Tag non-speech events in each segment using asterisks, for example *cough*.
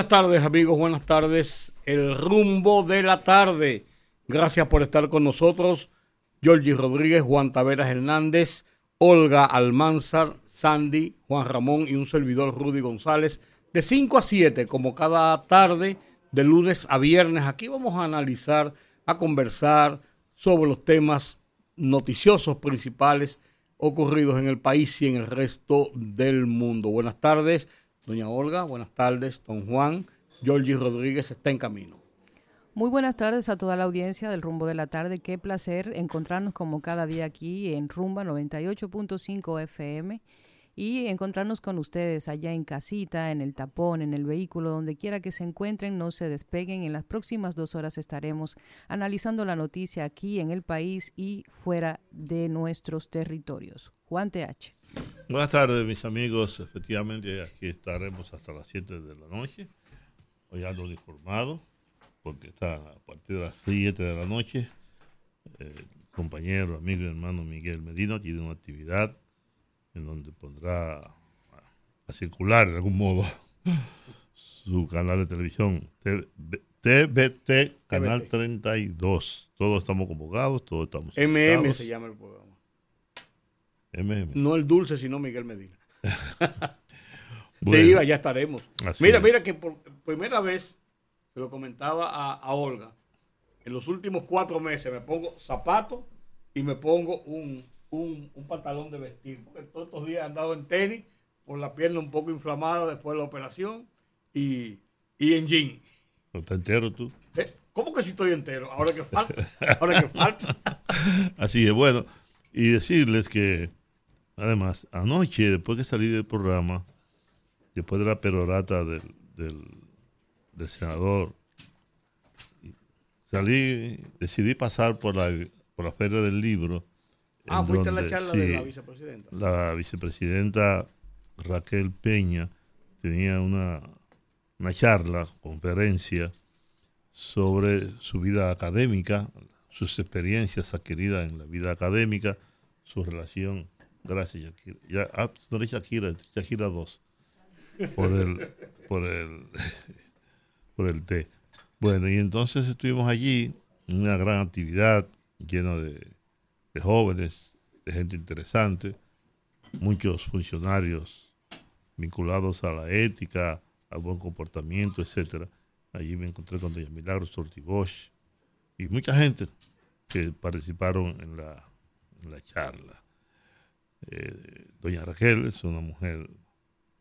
Buenas tardes amigos, buenas tardes. El rumbo de la tarde. Gracias por estar con nosotros. Georgie Rodríguez, Juan Taveras Hernández, Olga Almanzar, Sandy, Juan Ramón y un servidor Rudy González. De 5 a 7, como cada tarde, de lunes a viernes. Aquí vamos a analizar, a conversar sobre los temas noticiosos principales ocurridos en el país y en el resto del mundo. Buenas tardes. Doña Olga, buenas tardes. Don Juan, Georgie Rodríguez está en camino. Muy buenas tardes a toda la audiencia del Rumbo de la Tarde. Qué placer encontrarnos como cada día aquí en Rumba 98.5 FM y encontrarnos con ustedes allá en casita, en el tapón, en el vehículo, donde quiera que se encuentren, no se despeguen. En las próximas dos horas estaremos analizando la noticia aquí en el país y fuera de nuestros territorios. Juan TH. Buenas tardes, mis amigos. Efectivamente, aquí estaremos hasta las 7 de la noche. Hoy ando uniformado, porque está a partir de las 7 de la noche. El compañero, amigo y hermano Miguel Medina tiene una actividad en donde pondrá a circular de algún modo su canal de televisión, TBT, Canal 32. Todos estamos convocados, todos estamos. MM se llama el programa. MM. No el dulce, sino Miguel Medina. *laughs* bueno, iba, ya estaremos. Mira, es. mira que por primera vez se lo comentaba a, a, Olga. En los últimos cuatro meses me pongo zapatos y me pongo un, un, un, pantalón de vestir. Porque todos estos días he andado en tenis, con la pierna un poco inflamada después de la operación y, y en jean. ¿No estás entero tú? ¿Eh? ¿Cómo que si estoy entero? Ahora que falta. Ahora que falta. *laughs* Así es, bueno. Y decirles que Además, anoche, después que salí del programa, después de la perorata del, del, del senador, salí, decidí pasar por la, por la feria del libro. Ah, fuiste donde, a la charla sí, de la vicepresidenta. La vicepresidenta Raquel Peña tenía una, una charla, conferencia, sobre su vida académica, sus experiencias adquiridas en la vida académica, su relación Gracias, Shakira. Ya, ah, no es Shakira, Shakira 2. Por el, por el, *laughs* por el té. Bueno, y entonces estuvimos allí, una gran actividad, llena de, de jóvenes, de gente interesante, muchos funcionarios vinculados a la ética, al buen comportamiento, etcétera. Allí me encontré con doña Milagros Tortibosch y mucha gente que participaron en la, en la charla. Eh, doña Raquel es una mujer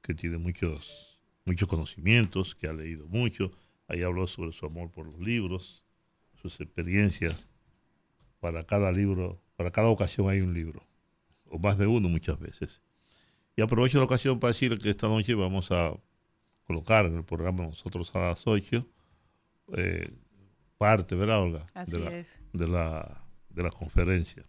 que tiene muchos, muchos conocimientos, que ha leído mucho. Ahí habló sobre su amor por los libros, sus experiencias. Para cada libro, para cada ocasión hay un libro, o más de uno muchas veces. Y aprovecho la ocasión para decir que esta noche vamos a colocar en el programa nosotros a las 8 eh, parte, ¿verdad, Olga? Así de la, es. De la, de la conferencia.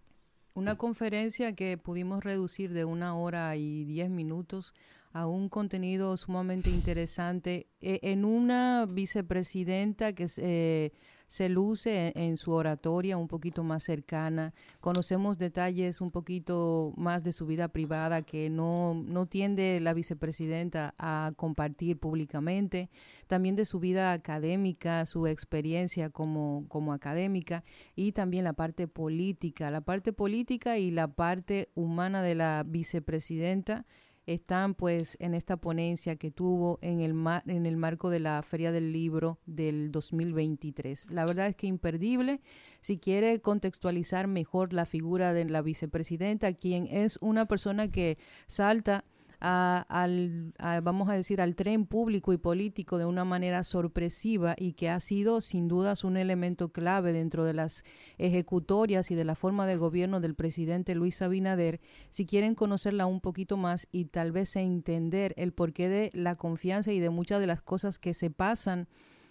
Una conferencia que pudimos reducir de una hora y diez minutos a un contenido sumamente interesante eh, en una vicepresidenta que se, se luce en, su oratoria un poquito más cercana. Conocemos detalles un poquito más de su vida privada que no, no tiende la vicepresidenta a compartir públicamente. También de su vida académica, su experiencia como, como académica y también la parte política. La parte política y la parte humana de la vicepresidenta están pues en esta ponencia que tuvo en el, mar, en el marco de la Feria del Libro del 2023. La verdad es que imperdible. Si quiere contextualizar mejor la figura de la vicepresidenta, quien es una persona que salta a, al, vamos a decir, al tren público y político de una manera sorpresiva y que ha sido sin dudas un elemento clave dentro de las ejecutorias y de la forma de gobierno del presidente Luis Abinader, si quieren conocerla un poquito más y tal vez entender el porqué de la confianza y de muchas de las cosas que se pasan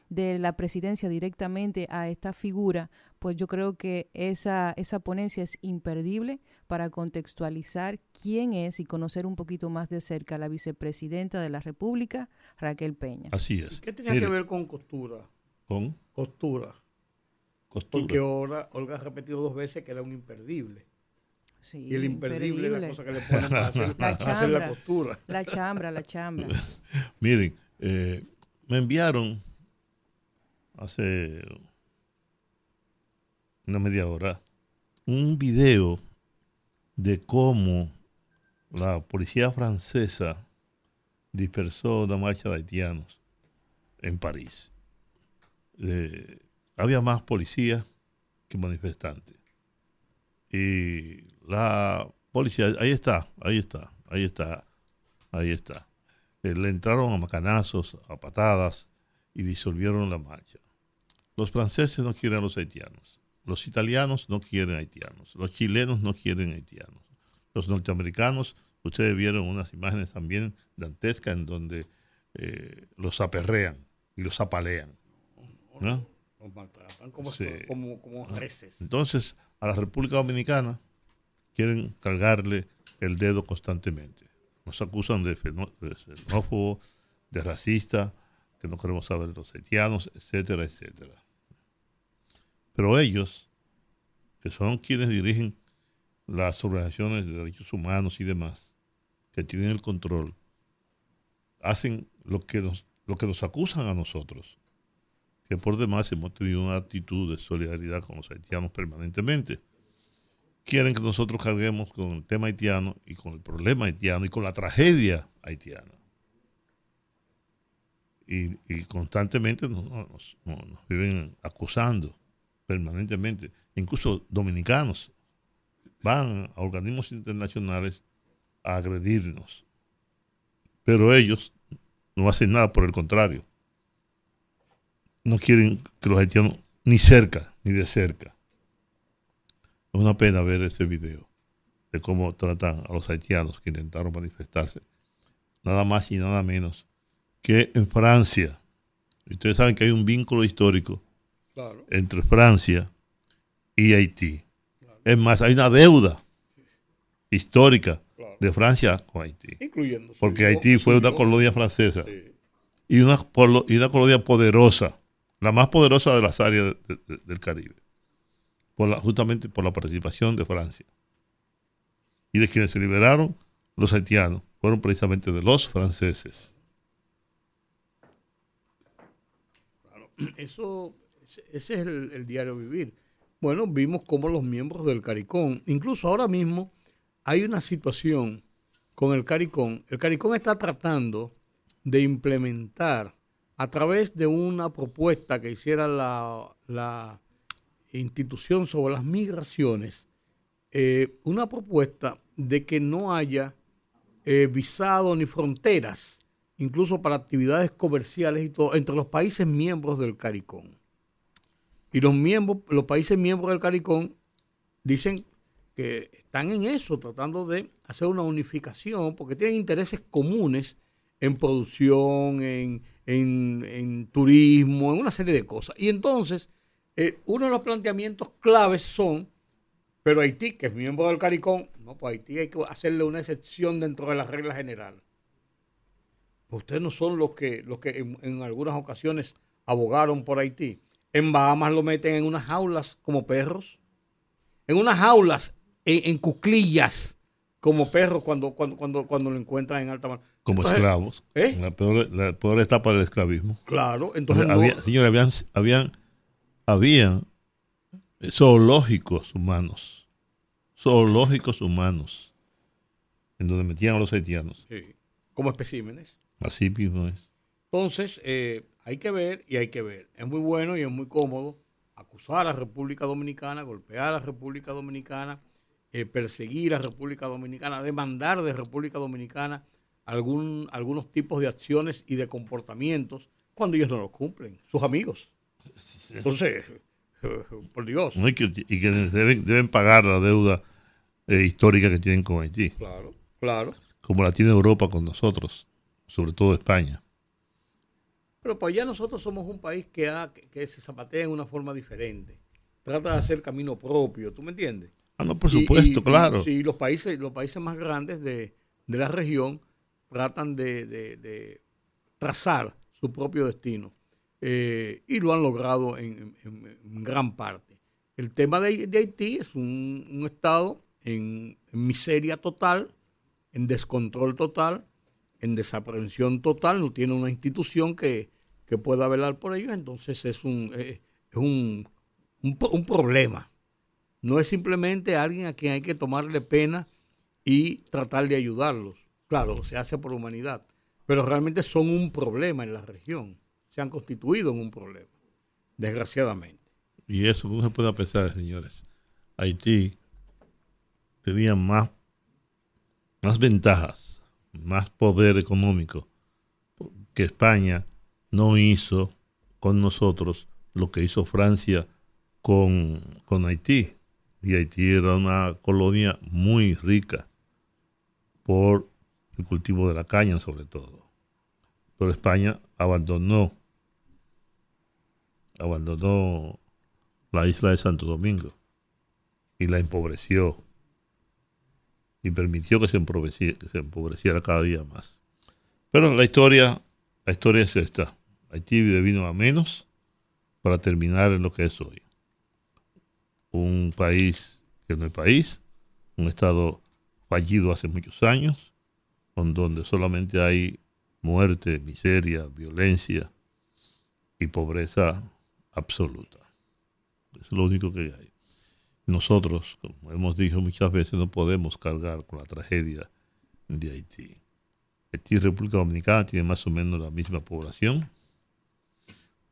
de la presidencia directamente a esta figura, pues yo creo que esa, esa ponencia es imperdible para contextualizar quién es y conocer un poquito más de cerca a la vicepresidenta de la República, Raquel Peña. Así es. ¿Qué tiene que ver con costura? Con costura. Costura. Porque Olga, Olga ha repetido dos veces que era un imperdible. Sí, y el imperdible, es la cosa que le ponen para hacer *laughs* la, para hacer la costura. La chambra, la chambra. *laughs* Miren, eh, me enviaron hace una media hora un video de cómo la policía francesa dispersó una marcha de haitianos en París. Eh, había más policías que manifestantes. Y la policía, ahí está, ahí está, ahí está, ahí está. Eh, le entraron a macanazos, a patadas y disolvieron la marcha. Los franceses no quieren a los haitianos. Los italianos no quieren haitianos. Los chilenos no quieren haitianos. Los norteamericanos, ustedes vieron unas imágenes también dantescas en donde eh, los aperrean y los apalean. ¿no? Los maltratan como, Sí. como, como reces. Entonces, a la República Dominicana quieren cargarle el dedo constantemente. Nos acusan de, de xenófobo, de racista, que no queremos saber de los haitianos, etcétera, etcétera. Pero ellos, que son quienes dirigen las organizaciones de derechos humanos y demás, que tienen el control, hacen lo que nos, lo que nos acusan a nosotros que por demás hemos tenido una actitud de solidaridad con los haitianos permanentemente. Quieren que nosotros carguemos con el tema haitiano y con el problema haitiano y con la tragedia haitiana. Y, constantemente nos viven acusando permanentemente. Incluso dominicanos van a organismos internacionales a agredirnos. Pero ellos no hacen nada, por el contrario no quieren que los haitianos ni cerca, ni de cerca. Es una pena ver este video de cómo tratan a los haitianos que intentaron manifestarse. Nada más y nada menos que en Francia. Ustedes saben que hay un vínculo histórico Claro. entre Francia y Haití. Es más, hay una deuda histórica Claro. de Francia con Haití. Incluyendo. Porque Haití fue una colonia francesa Sí. y una, y una colonia poderosa, la más poderosa de las áreas de- de- del Caribe, por la- justamente por la participación de Francia. Y de quienes se liberaron los haitianos fueron precisamente de los franceses. Eso, ese- es el, el diario vivir. Bueno, vimos cómo los miembros del CARICOM, incluso ahora mismo hay una situación con el CARICOM. El CARICOM está tratando de implementar a través de una propuesta que hiciera la, la institución sobre las migraciones, eh, una propuesta de que no haya eh, visado ni fronteras, incluso para actividades comerciales y todo, entre los países miembros del CARICOM. Y los miembros, los países miembros del CARICOM dicen que están en eso, tratando de hacer una unificación, porque tienen intereses comunes en producción, en, en- en turismo, en una serie de cosas. Y entonces, eh, uno de los planteamientos claves son, pero Haití, que es miembro del CARICOM, no, pues Haití hay que hacerle una excepción dentro de la regla general. Pues ustedes no son los que, los que en algunas ocasiones abogaron por Haití. En Bahamas lo meten en unas jaulas como perros. En unas jaulas, en, en cuclillas, como perros cuando, cuando, cuando, cuando lo encuentran en alta mar. Como Entonces, esclavos. ¿eh? La, peor, la peor etapa del esclavismo. Claro, entonces no- Había- señores, habían, habían, habían zoológicos humanos. Zoológicos humanos. En donde metían a los haitianos. sí, como especímenes. Así mismo es. Entonces, eh, hay que ver y hay que ver. Es muy bueno y es muy cómodo acusar a República Dominicana, golpear a República Dominicana, eh, perseguir a República Dominicana, demandar de República Dominicana algún, algunos tipos de acciones y de comportamientos cuando ellos no los cumplen, sus amigos. Entonces, *laughs* por Dios. ¿no? Y que, y que deben, deben pagar la deuda eh, histórica que tienen con Haití. Claro, claro. Como la tiene Europa con nosotros. Sobre todo España. Pero para allá nosotros somos un país que, que, se zapatea en una forma diferente. Trata de hacer camino propio, ¿tú me entiendes? Ah, no, por supuesto, claro. Sí, los países, los países más grandes de, la región tratan de, trazar su propio destino. Eh, y lo han logrado en, gran parte. El tema de, Haití es un, estado en, miseria total, en descontrol total, en desaprensión total, no tiene una institución que, pueda velar por ellos, entonces es un, eh, es un, un, problema. No es simplemente alguien a quien hay que tomarle pena y tratar de ayudarlos. Claro, se hace por humanidad, pero realmente son un problema en la región. Se han constituido en un problema, desgraciadamente. Y eso no se puede pensar, señores. Haití tenía más, más ventajas más poder económico que España no hizo con nosotros lo que hizo Francia con, con Haití. Y Haití era una colonia muy rica por el cultivo de la caña sobre todo. Pero España abandonó, abandonó la isla de Santo Domingo y la empobreció y permitió que se, empobreciera, cada día más. Pero la historia, la historia es esta. Haití vino a menos para terminar en lo que es hoy. Un país que no es país, un estado fallido hace muchos años, con donde solamente hay muerte, miseria, violencia y pobreza absoluta. Es lo único que hay. Nosotros, como hemos dicho muchas veces, no podemos cargar con la tragedia de Haití. Haití y República Dominicana tienen más o menos la misma población.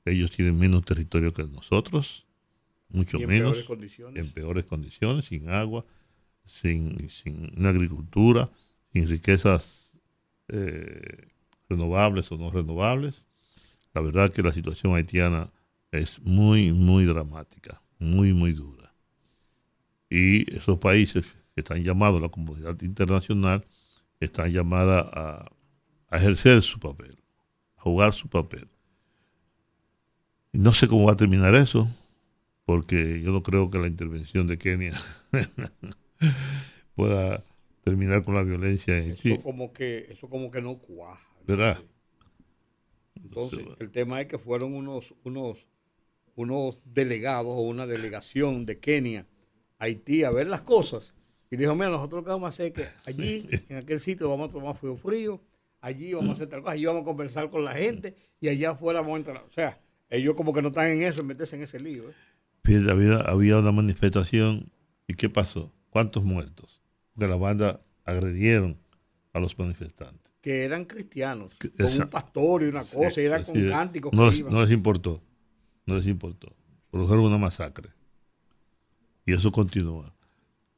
Ellos tienen menos territorio que nosotros, mucho menos, en peores condiciones, sin agua, sin, una agricultura, sin riquezas eh, renovables o no renovables. La verdad que la situación haitiana es muy, muy dramática, muy, muy dura y esos países que están llamados la comunidad internacional están llamadas a, ejercer su papel, a jugar su papel. No sé cómo va a terminar eso, porque yo no creo que la intervención de Kenia *laughs* pueda terminar con la violencia en eso como que eso como que no cuaja verdad entonces el tema es que fueron unos unos unos delegados o una delegación de Kenia Haití a ver las cosas. Y dijo, mira, nosotros lo que vamos a hacer es que allí, en aquel sitio, vamos a tomar frío frío, allí vamos a hacer tal cosa, allí vamos a conversar con la gente y allá afuera vamos a entrar. O sea, ellos como que no están en eso, en meterse en ese lío. ¿eh? Había, había una manifestación y ¿qué pasó? ¿Cuántos muertos? De la banda agredieron a los manifestantes. Que eran cristianos, con un pastor y una cosa, y eran con cánticos. No, no les importó, no les importó. Produjeron una masacre. Y eso continúa.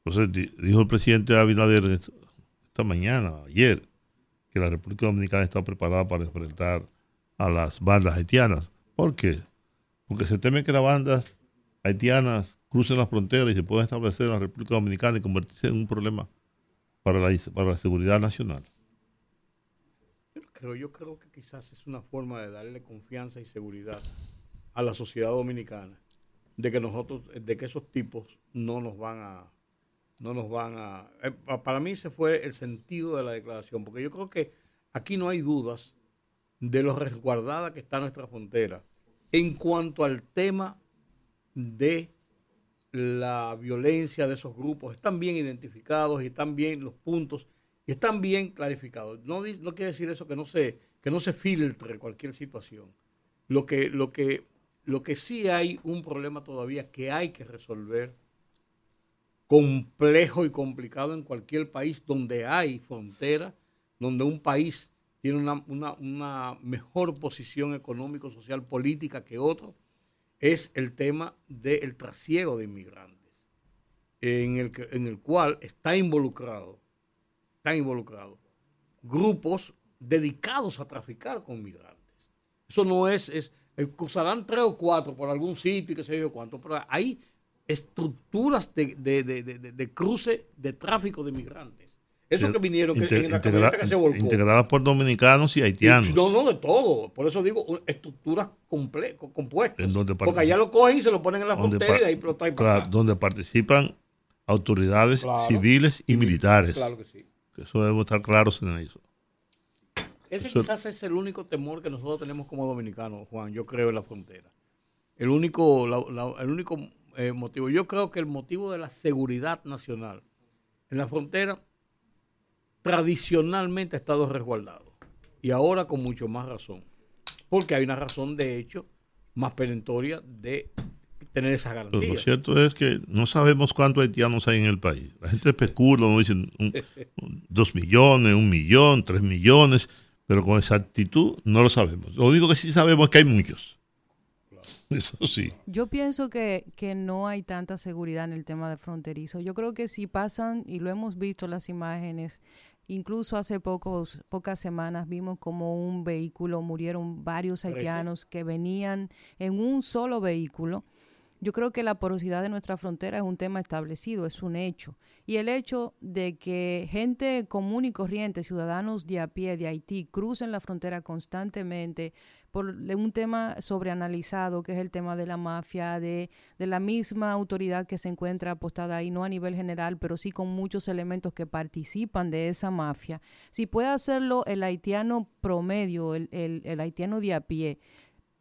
Entonces, dijo el presidente Abinader esta mañana, ayer, que la República Dominicana está preparada para enfrentar a las bandas haitianas. ¿Por qué? Porque se teme que las bandas haitianas crucen las fronteras y se puedan establecer en la República Dominicana y convertirse en un problema para la, para la seguridad nacional. Pero yo creo que quizás es una forma de darle confianza y seguridad a la sociedad dominicana de que nosotros, de que esos tipos no nos van a, no nos van a, eh, para mí ese fue el sentido de la declaración, porque yo creo que aquí no hay dudas de lo resguardada que está nuestra frontera en cuanto al tema de la violencia de esos grupos. Están bien identificados y están bien los puntos y están bien clarificados. No, no quiere decir eso que no se, que no se filtre cualquier situación. Lo que, lo que lo que sí hay un problema todavía que hay que resolver, complejo y complicado en cualquier país donde hay frontera, donde un país tiene una, mejor posición económico, social, política que otro, es el tema del trasiego de inmigrantes, en el, en el cual está involucrado, están involucrados grupos dedicados a traficar con migrantes. Eso no es, cruzarán tres o cuatro por algún sitio y qué sé yo cuánto, pero hay estructuras de, cruce de tráfico de migrantes. Eso que vinieron, que, en la integra- que se volcó. integradas por dominicanos y haitianos. No, no, de todo. Por eso digo, estructuras comple- co- compuestas. En donde Porque allá lo cogen y se lo ponen en la frontera y de ahí para claro, acá. donde participan autoridades Claro. civiles y militares. Claro que sí. Eso debemos estar claros en eso. Ese quizás es el único temor que nosotros tenemos como dominicanos, Juan, yo creo, en la frontera. El único, la- la- el único eh, motivo, yo creo que el motivo de la seguridad nacional en la frontera tradicionalmente ha estado resguardado. Y ahora con mucho más razón. Porque hay una razón, de hecho, más perentoria de tener esas Pero lo garantías. cierto es que no sabemos cuántos haitianos hay en el país. La gente especula, no dicen un- un- dos millones, un millón, tres millones, pero con exactitud no lo sabemos. Lo único que sí sabemos es que hay muchos. Eso sí. Yo pienso que, que no hay tanta seguridad en el tema de fronterizo. Yo creo que si pasan, y lo hemos visto en las imágenes, incluso hace pocos, pocas semanas vimos como un vehículo, murieron varios haitianos que venían en un solo vehículo. Yo creo que la porosidad de nuestra frontera es un tema establecido, es un hecho. Y el hecho de que gente común y corriente, ciudadanos de a pie de Haití, crucen la frontera constantemente por un tema sobreanalizado, que es el tema de la mafia, de, de la misma autoridad que se encuentra apostada ahí, no a nivel general, pero sí con muchos elementos que participan de esa mafia. Si puede hacerlo el haitiano promedio, el, el- el haitiano de a pie,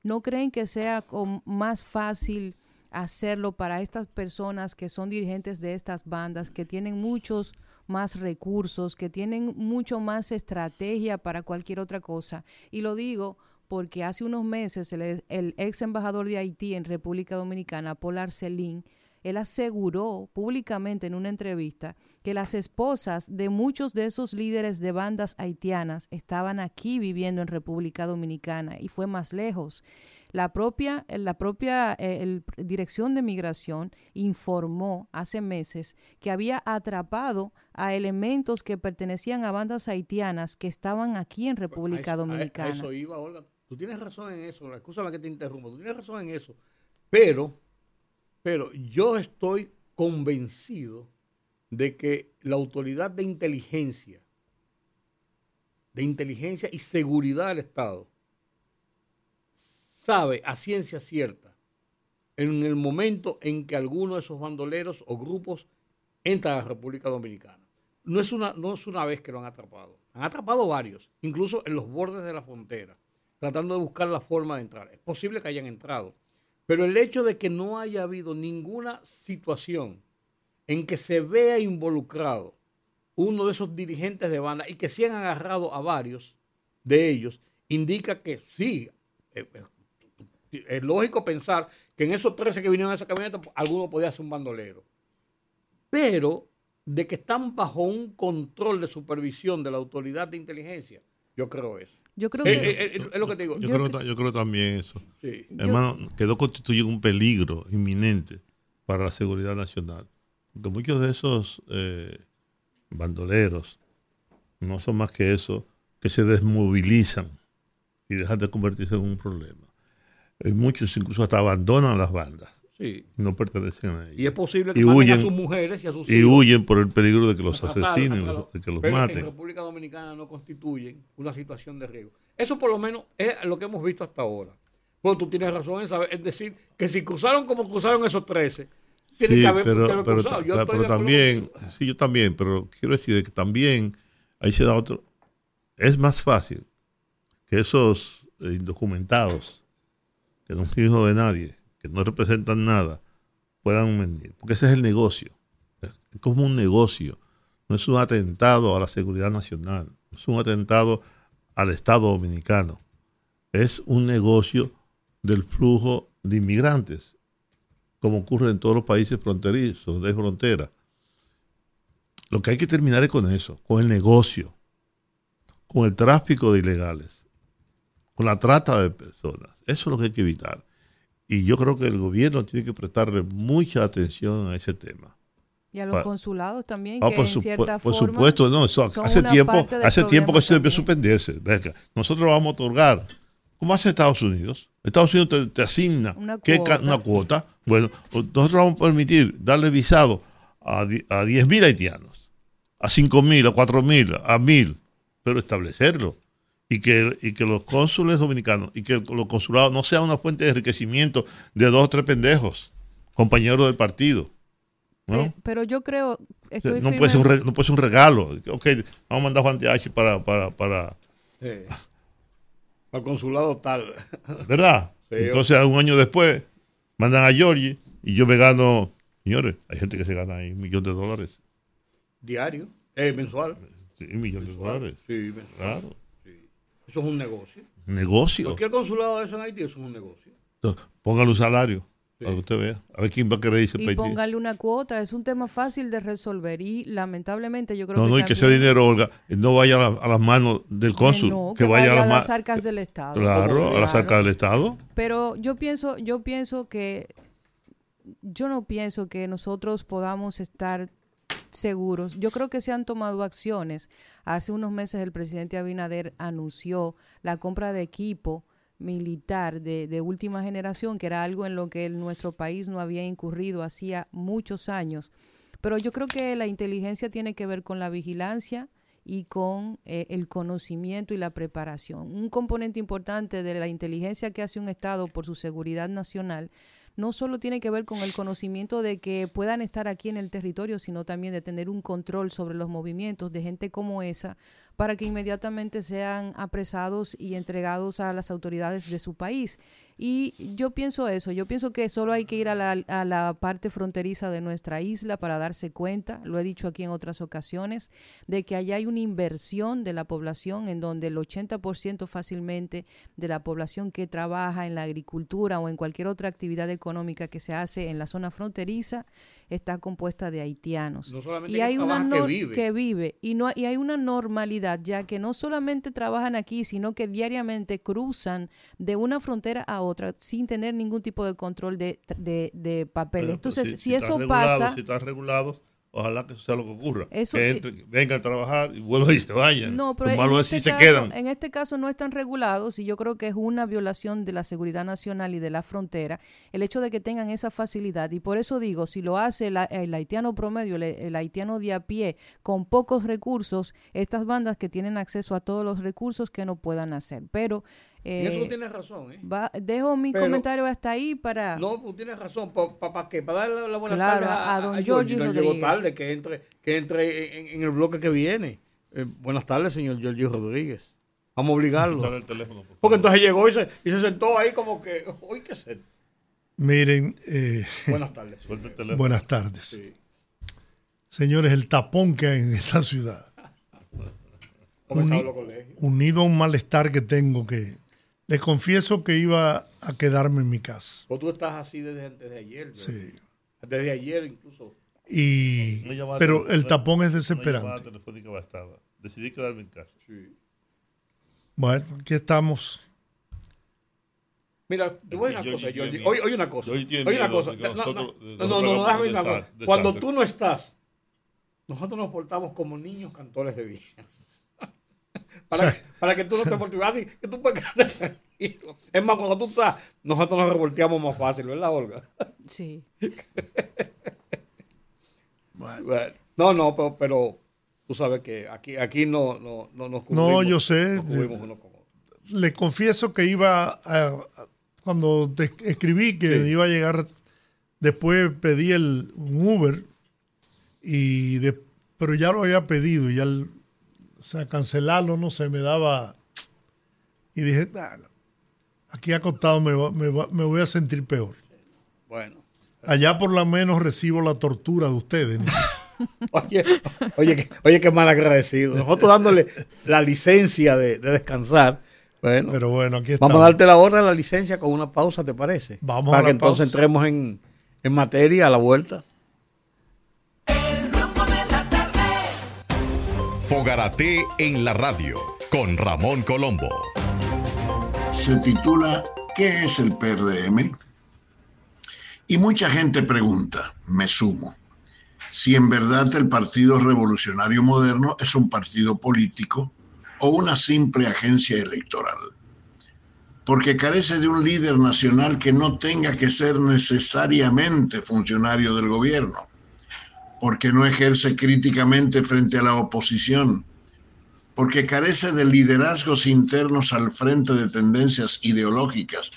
¿no creen que sea más fácil hacerlo para estas personas que son dirigentes de estas bandas, que tienen muchos más recursos, que tienen mucho más estrategia para cualquier otra cosa? Y lo digo porque hace unos meses el, el ex embajador de Haití en República Dominicana, Paul Arcelín, él aseguró públicamente en una entrevista que las esposas de muchos de esos líderes de bandas haitianas estaban aquí viviendo en República Dominicana y fue más lejos. La propia, la propia eh, el- Dirección de Migración informó hace meses que había atrapado a elementos que pertenecían a bandas haitianas que estaban aquí en República a- Dominicana. A eso iba, Olga. Tú tienes razón en eso. Que te interrumpa. Tú tienes razón en eso. Pero, pero yo estoy convencido de que la autoridad de inteligencia, de inteligencia y seguridad del Estado, sabe a ciencia cierta en el momento en que alguno de esos bandoleros o grupos entran a la República Dominicana. No es, una, no es una vez que lo han atrapado. Han atrapado varios, incluso en los bordes de la frontera, tratando de buscar la forma de entrar. Es posible que hayan entrado. Pero el hecho de que no haya habido ninguna situación en que se vea involucrado uno de esos dirigentes de banda y que se han agarrado a varios de ellos, indica que sí, eh, eh, es lógico pensar que en esos 13 que vinieron a esa camioneta, pues, alguno podía ser un bandolero. Pero de que están bajo un control de supervisión de la autoridad de inteligencia, yo creo eso. Yo creo Eh, que eh, eh, es lo que te digo. Yo, Yo creo, cre- ta- yo creo también eso. Sí. Hermano, quedó constituyendo un peligro inminente para la seguridad nacional. Porque muchos de esos eh, bandoleros no son más que eso, que se desmovilizan y dejan de convertirse en un problema. Eh, muchos incluso hasta abandonan las bandas, Sí. no pertenecen a ellas. Y es posible que Y maten a huyen- sus mujeres y a sus Y hijos. huyen por el peligro de que los *laughs* asesinen, claro. de que los Pero En maten. República Dominicana no constituyen una situación de riesgo. Eso por lo menos es lo que hemos visto hasta ahora. Pues tú tienes razón en saber, es decir, que si cruzaron como cruzaron esos 13, tiene Sí, que haber, pero, que haber pero, cruzado. Yo ta- pero también, sí, yo también, pero quiero decir que también ahí se da otro. Es más fácil que esos eh, indocumentados, que no son hijos de nadie, que no representan nada, puedan venir. Porque ese es el negocio. Es como un negocio. No es un atentado a la seguridad nacional. No es un atentado al Estado dominicano. Es un negocio del flujo de inmigrantes como ocurre en todos los países fronterizos, de frontera. Lo que hay que terminar es con eso, con el negocio, con el tráfico de ilegales, con la trata de personas. Eso es lo que hay que evitar. Y yo creo que el gobierno tiene que prestarle mucha atención a ese tema. y a los consulados también, Ah, que por, en cierta por forma supuesto, no, eso son hace tiempo, hace tiempo que eso debió suspenderse. Venga, nosotros vamos a otorgar, ¿cómo hace Estados Unidos? Estados Unidos te, te asigna Una ¿qué ca- cuota. una cuota. Bueno, nosotros vamos a permitir darle visado a, a 10.000 haitianos. a cinco mil, a cuatro mil, a mil, pero establecerlo. Y que, y que los cónsules dominicanos y que los consulados no sean una fuente de enriquecimiento de dos o tres pendejos, compañeros del partido. ¿no? Eh, pero yo creo. Estoy no, puede ser un re, no puede ser un regalo. Ok, vamos a mandar a Juan Tiachi para. para, para... Sí. Al consulado tal. ¿Verdad? Sí, Entonces, un año después, mandan a Georgie y yo me gano. Señores, hay gente que se gana ahí un millón de dólares. Diario, eh, mensual. Sí, un millón de dólares. Sí, mensual. Claro. Eso es un negocio. Negocio. Cualquier consulado de eso en Haití eso es un negocio. Entonces, póngale un salario. Sí. Para que usted vea. A ver quién va a querer irse Y póngale una cuota. Es un tema fácil de resolver. Y lamentablemente yo creo no, que. No, y que ese dinero, Olga, no vaya a, la, a las manos del cónsul. No, que, que vaya, vaya, a, las arcas del Estado. Claro, a las arcas del Estado. Pero yo pienso, yo pienso que. Yo no pienso que nosotros podamos estar seguros. Yo creo que se han tomado acciones. Hace unos meses el presidente Abinader anunció la compra de equipo militar de, de, última generación, que era algo en lo que nuestro país no había incurrido hacía muchos años. Pero yo creo que la inteligencia tiene que ver con la vigilancia y con eh, el conocimiento y la preparación. Un componente importante de la inteligencia que hace un Estado por su seguridad nacional no solo tiene que ver con el conocimiento de que puedan estar aquí en el territorio, sino también de tener un control sobre los movimientos de gente como esa para que inmediatamente sean apresados y entregados a las autoridades de su país. Y yo pienso eso, yo pienso que solo hay que ir a la, a la, parte fronteriza de nuestra isla para darse cuenta, lo he dicho aquí en otras ocasiones, de que allá hay una inversión de la población en donde el 80% fácilmente de la población que trabaja en la agricultura o en cualquier otra actividad económica que se hace en la zona fronteriza está compuesta de haitianos. No y hay una no, que vive. que vive y no y hay una normalidad ya que no solamente trabajan aquí, sino que diariamente cruzan de una frontera a otra sin tener ningún tipo de control de, de, de papeles. Entonces, si, si, si eso regulado, pasa, si están regulados, ojalá que eso sea lo que ocurra. Eso que sí. vengan a trabajar y vuelvan y se vayan. No, pero en este, así se caso, quedan. en este caso no están regulados y yo creo que es una violación de la seguridad nacional y de la frontera el hecho de que tengan esa facilidad. Y por eso digo, si lo hace el, el haitiano promedio, el, el, haitiano de a pie, con pocos recursos, estas bandas que tienen acceso a todos los recursos que no puedan hacer. Pero y eso tú tienes razón, ¿eh? Va, dejo mi Pero- comentario hasta ahí para... No, tú tienes razón. ¿Para pa, qué? Para darle la buena Claro, tarde a, a don a Giorgi No llegó Rodríguez. tarde, que entre, que entre en, en el bloque que viene. Eh, buenas tardes, señor Giorgio Rodríguez. Vamos a obligarlo. Dale el teléfono, por favor. Porque entonces llegó y se, y se sentó ahí como que, uy, qué sed. Miren, eh, *laughs* Buenas tardes. Suelta el teléfono. buenas tardes. Sí. Señores, el tapón que hay en esta ciudad, *laughs* Uni- unido a un malestar que tengo que les confieso que iba a quedarme en mi casa. O tú estás así desde, desde ayer. ¿no? Sí. Desde ayer incluso. Y, pero el tapón es desesperante. telefónica bastaba. Decidí quedarme en casa. Bueno, aquí estamos. Mira, te voy a Giorgi una cosa, Giorgi. miedo. Oye, oye una cosa. Oye una cosa. No, no, nosotros- no, déjame un una cosa. Cuando tú no estás, nosotros nos portamos como niños cantores de villa. Para, sea- para que tú no te voltees así, que tú puedes quedarte tranquilo. Es más, cuando tú estás, nosotros nos revolteamos más fácil, ¿verdad, Olga? Sí. Bueno, No, no, pero, pero tú sabes que aquí, aquí no, no, no nos No, cubrimos. yo sé. nos cubrimos uno con otro. Les confieso que iba a, a- cuando te escribí que Sí. iba a llegar, después pedí el un Uber y de- pero ya lo había pedido y ya el- o sea, cancelarlo no sé, me daba y dije, "Nah, aquí acostado me, va- me, va- me voy a sentir peor. Bueno. Allá por lo menos recibo la tortura de ustedes. ¿no? Oye, *laughs* oye, oye, qué mal agradecido. Nosotros dándole la licencia de, de descansar. Bueno, Pero bueno, aquí vamos a estamos. darte la hora de la licencia con una pausa, ¿te parece? Vamos Para a que entonces entremos en, en materia a la vuelta. Fogarate en la radio con Ramón Colombo. se titula ¿Qué es el PRM? Y mucha gente pregunta, me sumo, si en verdad el Partido Revolucionario Moderno es un partido político o una simple agencia electoral. Porque carece de un líder nacional que no tenga que ser necesariamente funcionario del gobierno. Porque no ejerce críticamente frente a la oposición, porque carece de liderazgos internos al frente de tendencias ideológicas,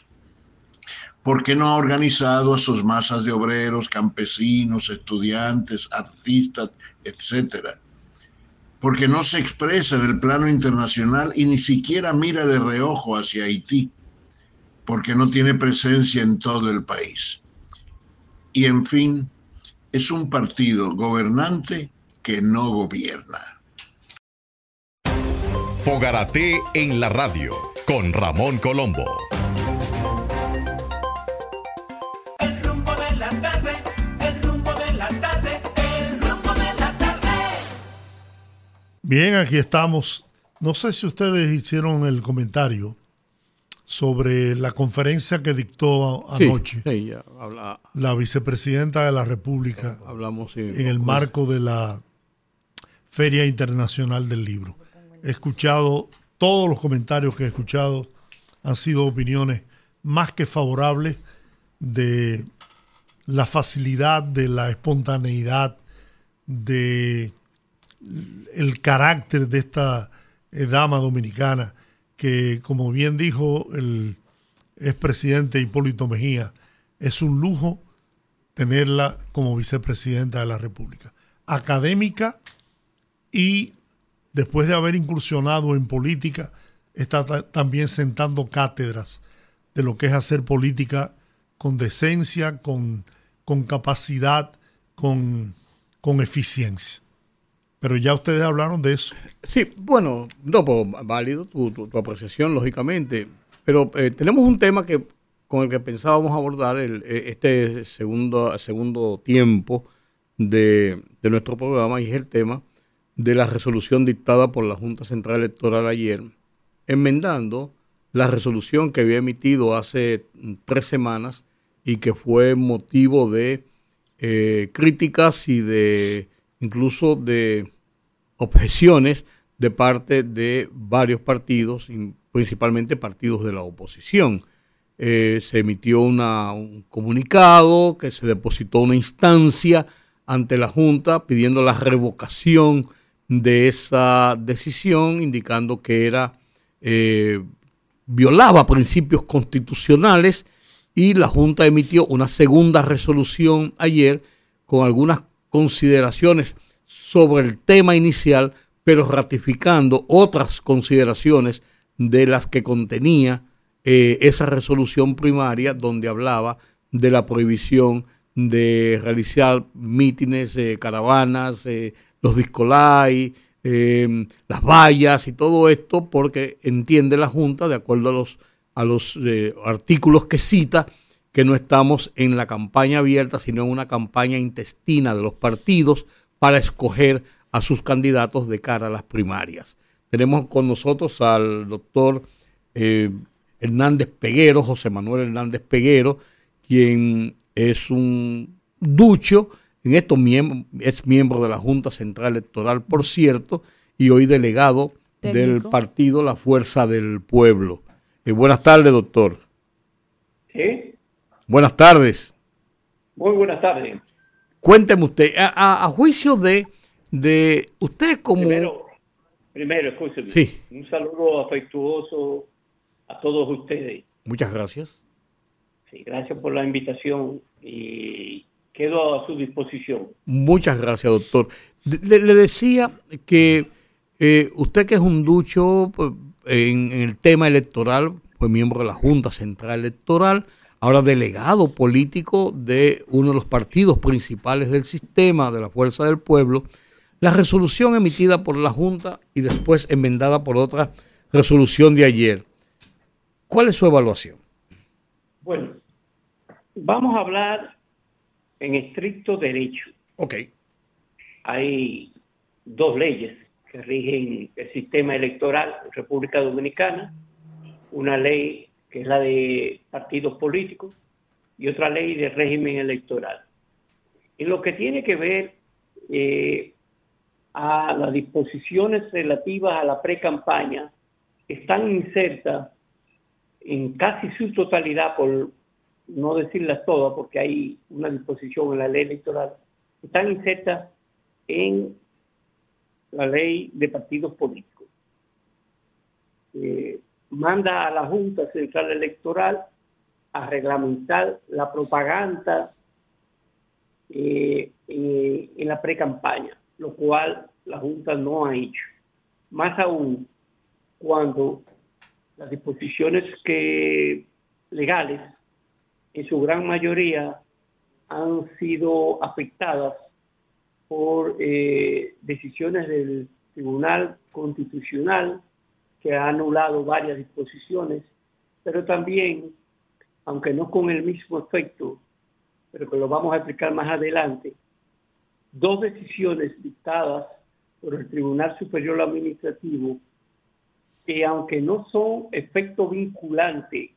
porque no ha organizado a sus masas de obreros, campesinos, estudiantes, artistas, etcétera, porque no se expresa en el plano internacional y ni siquiera mira de reojo hacia Haití, porque no tiene presencia en todo el país. Y en fin, es un partido gobernante que no gobierna. Fogarate en la radio con Ramón Colombo. El rumbo de la tarde, el rumbo de la tarde, el rumbo de la tarde. Bien, aquí estamos. No sé si ustedes hicieron el comentario sobre la conferencia que dictó anoche sí, ya habla- la vicepresidenta de la República hablamos sí, en el marco de la Feria Internacional del Libro. He escuchado, todos los comentarios que he escuchado han sido opiniones más que favorables de la facilidad, de la espontaneidad, de el carácter de esta eh, dama dominicana que, como bien dijo el expresidente Hipólito Mejía, es un lujo tenerla como vicepresidenta de la República. Académica y después de haber incursionado en política, está ta- también sentando cátedras de lo que es hacer política con decencia, con, con capacidad, con, con eficiencia. Pero ya ustedes hablaron de eso. Sí, bueno, no, pues, válido tu, tu- tu apreciación, lógicamente. Pero eh, tenemos un tema que con el que pensábamos abordar el, eh, este segundo, segundo tiempo de, de nuestro programa y es el tema de la resolución dictada por la Junta Central Electoral ayer, enmendando la resolución que había emitido hace tres semanas y que fue motivo de eh, críticas y de incluso de objeciones de parte de varios partidos, principalmente partidos de la oposición. Eh, se emitió un comunicado que se depositó una instancia ante la Junta pidiendo la revocación de esa decisión, indicando que era eh, violaba principios constitucionales y la Junta emitió una segunda resolución ayer con algunas consideraciones sobre el tema inicial, pero ratificando otras consideraciones de las que contenía eh, esa resolución primaria donde hablaba de la prohibición de realizar mítines, eh, caravanas, eh, los discolay, eh, las vallas y todo esto, porque entiende la Junta, de acuerdo a los, a los artículos que cita, que no estamos en la campaña abierta, sino en una campaña intestina de los partidos para escoger a sus candidatos de cara a las primarias. Tenemos con nosotros al doctor eh, Hernández Peguero, José Manuel Hernández Peguero, quien es un ducho, en esto es miembro de la Junta Central Electoral, por cierto, y hoy delegado del partido La Fuerza del Pueblo. Eh, buenas tardes, doctor. Buenas tardes. muy buenas tardes. Cuénteme usted, a, a- a juicio de, de usted como... Primero, primero, escúcheme. Sí. Un saludo afectuoso a todos ustedes. Muchas gracias. Sí, gracias por la invitación y quedo a su disposición. Muchas gracias, doctor. Le, le decía que eh, usted que es un ducho pues, en, en el tema electoral, fue miembro de la Junta Central Electoral, ahora delegado político de uno de los partidos principales del sistema, de la Fuerza del Pueblo, la resolución emitida por la Junta y después enmendada por otra resolución de ayer. ¿Cuál es su evaluación? Bueno, vamos a hablar en estricto derecho. Ok. Hay dos leyes que rigen el sistema electoral en República Dominicana. Una ley que es la de partidos políticos y otra ley de régimen electoral. En lo que tiene que ver eh, a las disposiciones relativas a la pre-campaña, están insertas en casi su totalidad, por no decirlas todas, porque hay una disposición en la ley electoral están insertas en la ley de partidos políticos. Eh, manda a la Junta Central Electoral a reglamentar la propaganda eh, eh, en la pre-campaña, lo cual la Junta no ha hecho. Más aún cuando las disposiciones que legales en su gran mayoría han sido afectadas por eh, decisiones del Tribunal Constitucional que ha anulado varias disposiciones, pero también, aunque no con el mismo efecto, pero que lo vamos a explicar más adelante, dos decisiones dictadas por el Tribunal Superior Administrativo que aunque no son efecto vinculante,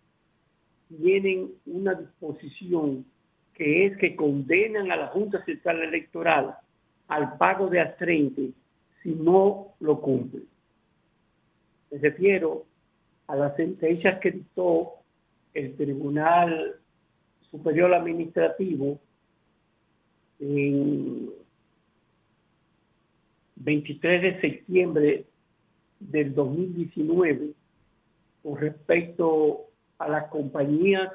tienen una disposición que es que condenan a la Junta Central Electoral al pago de astrente si no lo cumple. Me refiero a las sentencias que dictó el Tribunal Superior Administrativo en 23 de septiembre del 2019 con respecto a las compañías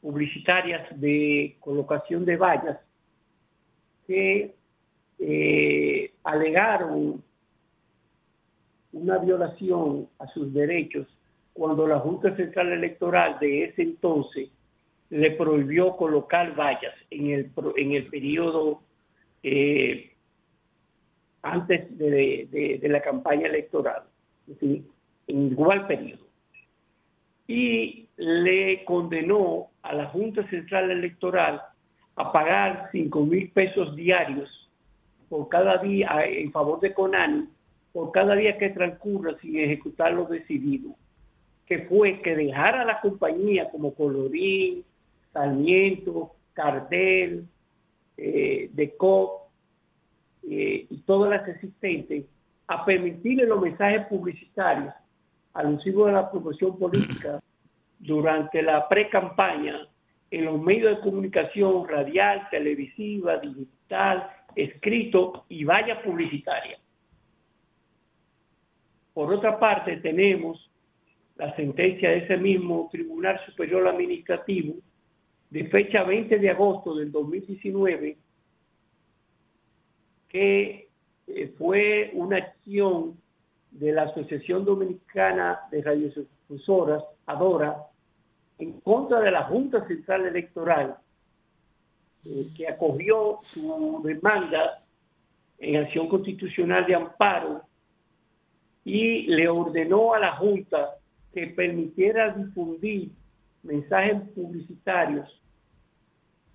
publicitarias de colocación de vallas que eh, alegaron una violación a sus derechos cuando la Junta Central Electoral de ese entonces le prohibió colocar vallas en el, en el periodo eh, antes de, de, la campaña electoral, en igual periodo. Y le condenó a la Junta Central Electoral a pagar 5 mil pesos diarios por cada día en favor de Conani, por cada día que transcurra sin ejecutar lo decidido, que fue que dejara la compañía como Colorín, Sarmiento, Cartel, eh, Decop eh, y todas las existentes a permitirle los mensajes publicitarios alusivos a la promoción política *clears throat* durante la pre-campaña en los medios de comunicación radial, televisiva, digital, escrito y valla publicitaria. Por otra parte, tenemos la sentencia de ese mismo Tribunal Superior Administrativo de fecha 20 de agosto del 2019, que eh, fue una acción de la Asociación Dominicana de Radiodifusoras, ADORA, en contra de la Junta Central Electoral, eh, que acogió su demanda en acción constitucional de amparo y le ordenó a la Junta que permitiera difundir mensajes publicitarios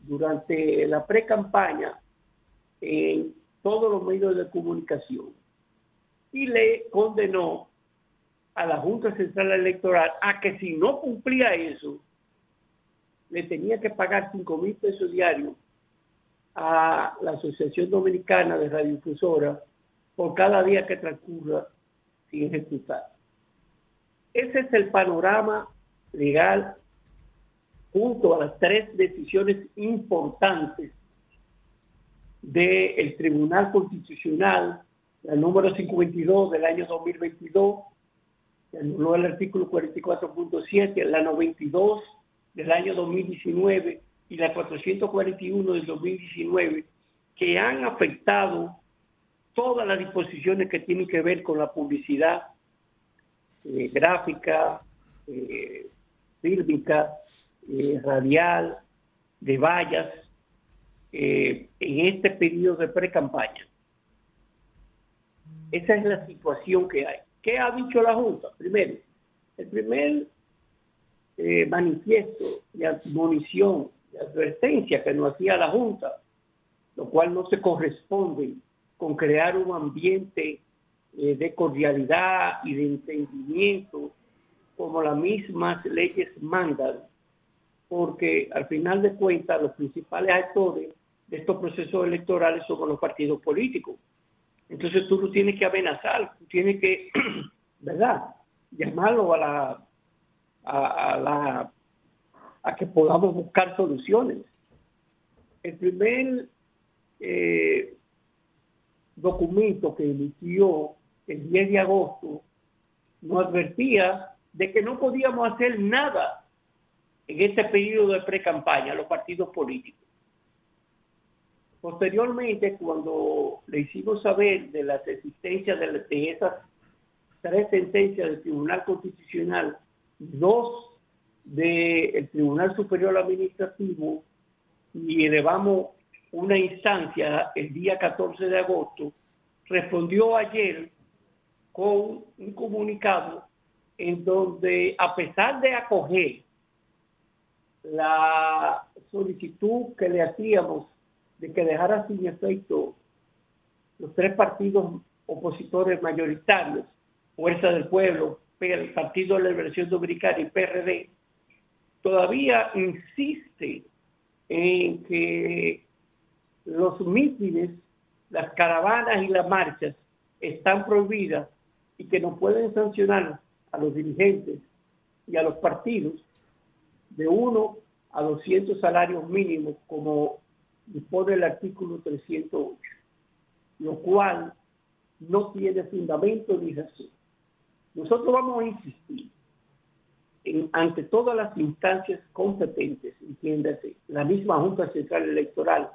durante la pre-campaña en todos los medios de comunicación. Y le condenó a la Junta Central Electoral a que si no cumplía eso, le tenía que pagar 5 mil pesos diarios a la Asociación Dominicana de Radiodifusoras por cada día que transcurra sin ejecutar. Ese es el panorama legal junto a las tres decisiones importantes del Tribunal Constitucional, la número 52 del año 2022, anuló el artículo 44.7, la 92 del año 2019 y la 441 del 2019, que han afectado todas las disposiciones que tienen que ver con la publicidad eh, gráfica, eh, fílmica, eh, radial, de vallas, en este periodo de pre-campaña. Esa es la situación que hay. ¿Qué ha dicho la Junta? Primero, el primer eh, manifiesto de admonición, de advertencia que nos hacía la Junta, lo cual no se corresponde con crear un ambiente eh, de cordialidad y de entendimiento como las mismas leyes mandan, porque al final de cuentas los principales actores de estos procesos electorales son los partidos políticos. Entonces tú lo tienes que amenazar, tú tienes que, *clears throat* ¿verdad? Llamarlo a la, a, la, a que podamos buscar soluciones. El primer eh, documento que emitió el 10 de agosto nos advertía de que no podíamos hacer nada en este periodo de pre-campaña, los partidos políticos. Posteriormente, cuando le hicimos saber de las existencias de, de esas tres sentencias del Tribunal Constitucional, dos del Tribunal Superior Administrativo, y elevamos una instancia el día 14 de agosto, respondió ayer con un comunicado en donde, a pesar de acoger la solicitud que le hacíamos de que dejara sin efecto los tres partidos opositores mayoritarios, Fuerza del Pueblo, el Partido de la Liberación Dominicana y PRD, todavía insiste en que los mítines, las caravanas y las marchas están prohibidas y que no pueden sancionar a los dirigentes y a los partidos de 1 a 200 salarios mínimos como dispone el artículo 308, lo cual no tiene fundamento ni razón. Nosotros vamos a insistir en, ante todas las instancias competentes, entiéndase, la misma Junta Central Electoral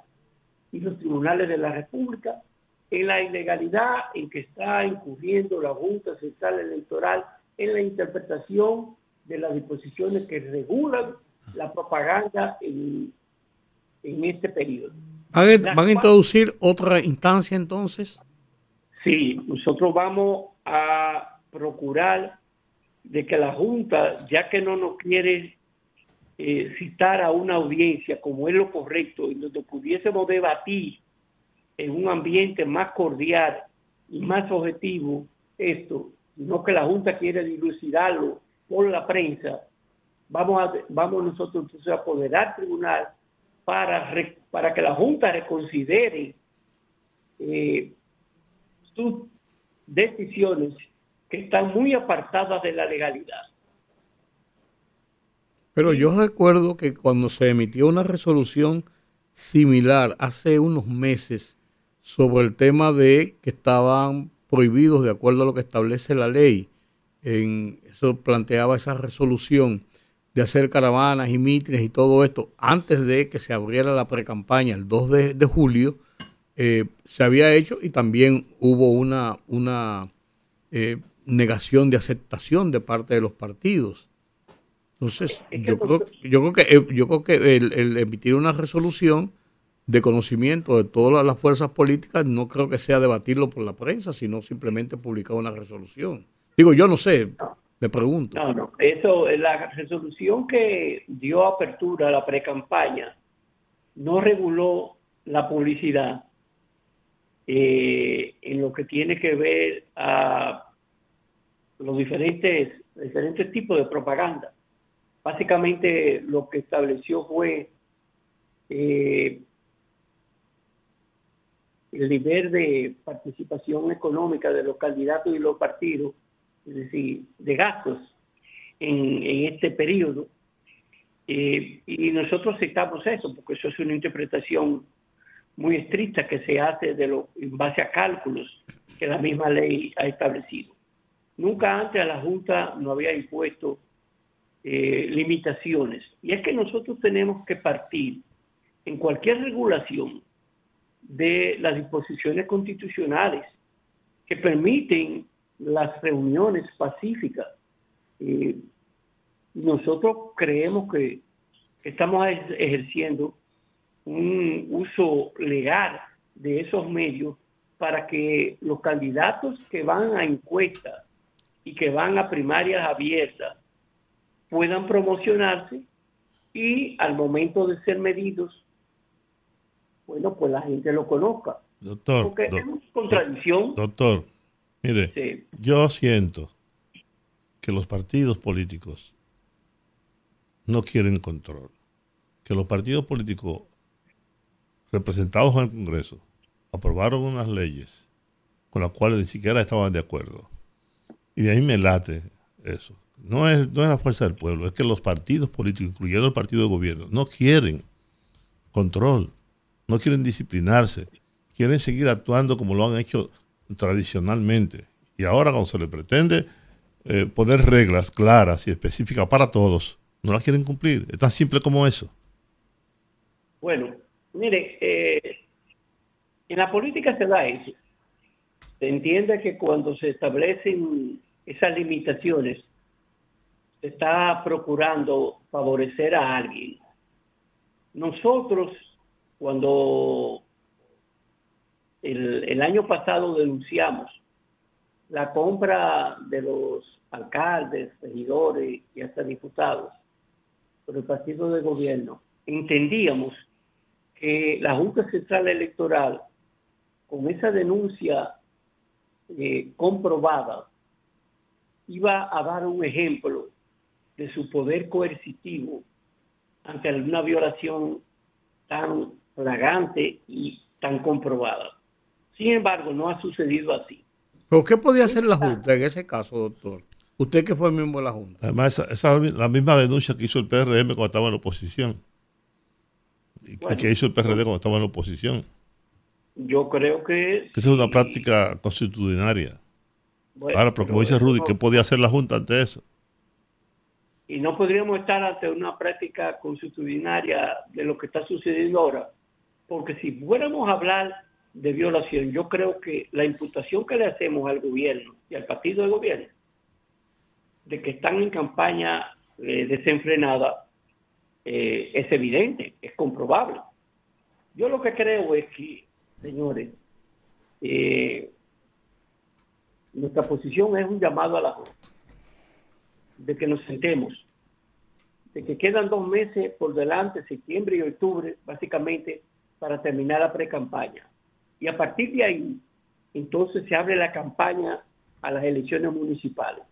y los tribunales de la República, en la ilegalidad en que está incurriendo la Junta Central Electoral en la interpretación de las disposiciones que regulan la propaganda en, en este periodo. ¿Van a, van a introducir otra instancia entonces? Sí, nosotros vamos a procurar de que la Junta, ya que no nos quiere eh, citar a una audiencia como es lo correcto y donde pudiésemos debatir en un ambiente más cordial y más objetivo esto, no que la Junta quiere dilucidarlo por la prensa, vamos, a, vamos nosotros entonces a apoderar al tribunal para, re- para que la Junta reconsidere eh, sus decisiones que están muy apartadas de la legalidad. Pero yo recuerdo que cuando se emitió una resolución similar hace unos meses sobre el tema de que estaban prohibidos de acuerdo a lo que establece la ley, en, eso planteaba esa resolución de hacer caravanas y mítines y todo esto antes de que se abriera la precampaña el 2 de, de julio, eh, se había hecho y también hubo una, una eh, negación de aceptación de parte de los partidos. Entonces, yo creo, yo creo que, eh, yo creo que el, el emitir una resolución de conocimiento de todas las fuerzas políticas no creo que sea debatirlo por la prensa, sino simplemente publicar una resolución. Digo, yo no sé, le pregunto. No, no, eso, la resolución que dio apertura a la precampaña no reguló la publicidad eh, en lo que tiene que ver a los diferentes, diferentes tipos de propaganda. Básicamente lo que estableció fue eh, el nivel de participación económica de los candidatos y los partidos, es decir, de gastos en, este periodo. Eh, y nosotros citamos eso, porque eso es una interpretación muy estricta que se hace de lo, en base a cálculos que la misma ley ha establecido. Nunca antes la Junta no había impuesto eh, limitaciones. Y es que nosotros tenemos que partir en cualquier regulación de las disposiciones constitucionales que permiten las reuniones pacíficas. Eh, nosotros creemos que, estamos ej- ejerciendo un uso legal de esos medios para que los candidatos que van a encuestas y que van a primarias abiertas puedan promocionarse y al momento de ser medidos, bueno, pues la gente lo conozca. Doctor, Porque do- es una contradicción. doctor, mire, Sí. yo siento que los partidos políticos no quieren control, que los partidos políticos representados en el Congreso aprobaron unas leyes con las cuales ni siquiera estaban de acuerdo. Y de ahí me late eso. No es, no es la fuerza del pueblo, es que los partidos políticos, incluyendo el partido de gobierno, no quieren control. no quieren disciplinarse, quieren seguir actuando como lo han hecho tradicionalmente. Y ahora cuando se le pretende eh, poner reglas claras y específicas para todos, no las quieren cumplir. Es tan simple como eso. Bueno, mire, eh, en la política se da eso. Se entiende que cuando se establecen esas limitaciones, se está procurando favorecer a alguien. Nosotros, cuando el, año pasado denunciamos la compra de los alcaldes, regidores y hasta diputados por el partido de gobierno, entendíamos que la Junta Central Electoral, con esa denuncia eh, comprobada, iba a dar un ejemplo de su poder coercitivo ante una violación tan flagrante y tan comprobada. Sin embargo, no ha sucedido así. ¿Pero qué podía hacer la Junta en ese caso, doctor? Usted que fue miembro de la Junta. Además, esa, esa es la misma denuncia que hizo el PRM cuando estaba en la oposición. Y Bueno. que hizo el PRD cuando estaba en la oposición. Yo creo que... Que esa es una práctica constitucionaria. bueno, Ahora, pero como dice Rudy, ¿qué podía hacer la Junta ante eso? Y no podríamos estar ante una práctica constitucionaria de lo que está sucediendo ahora, porque si fuéramos a hablar de violación, yo creo que la imputación que le hacemos al gobierno y al partido de gobierno de que están en campaña eh, desenfrenada eh, es evidente, es comprobable. Yo lo que creo es que, señores, eh, nuestra posición es un llamado a la de que nos sentemos, de que quedan dos meses por delante, septiembre y octubre, básicamente, para terminar la pre-campaña. Y a partir de ahí, entonces se abre la campaña a las elecciones municipales.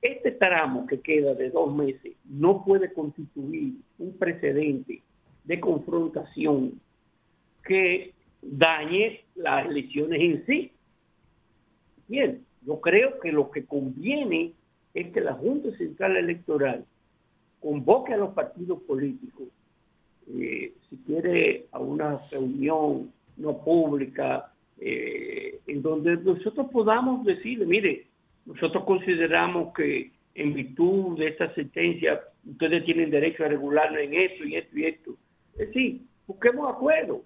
Este tramo que queda de dos meses no puede constituir un precedente de confrontación que dañe las elecciones en sí. Bien, yo creo que lo que conviene es que la Junta Central Electoral convoque a los partidos políticos, eh, si quiere, a una reunión no pública, eh, en donde nosotros podamos decirle, mire, nosotros consideramos que en virtud de esta sentencia ustedes tienen derecho a regularlo en esto y esto y esto. Es decir, busquemos acuerdo.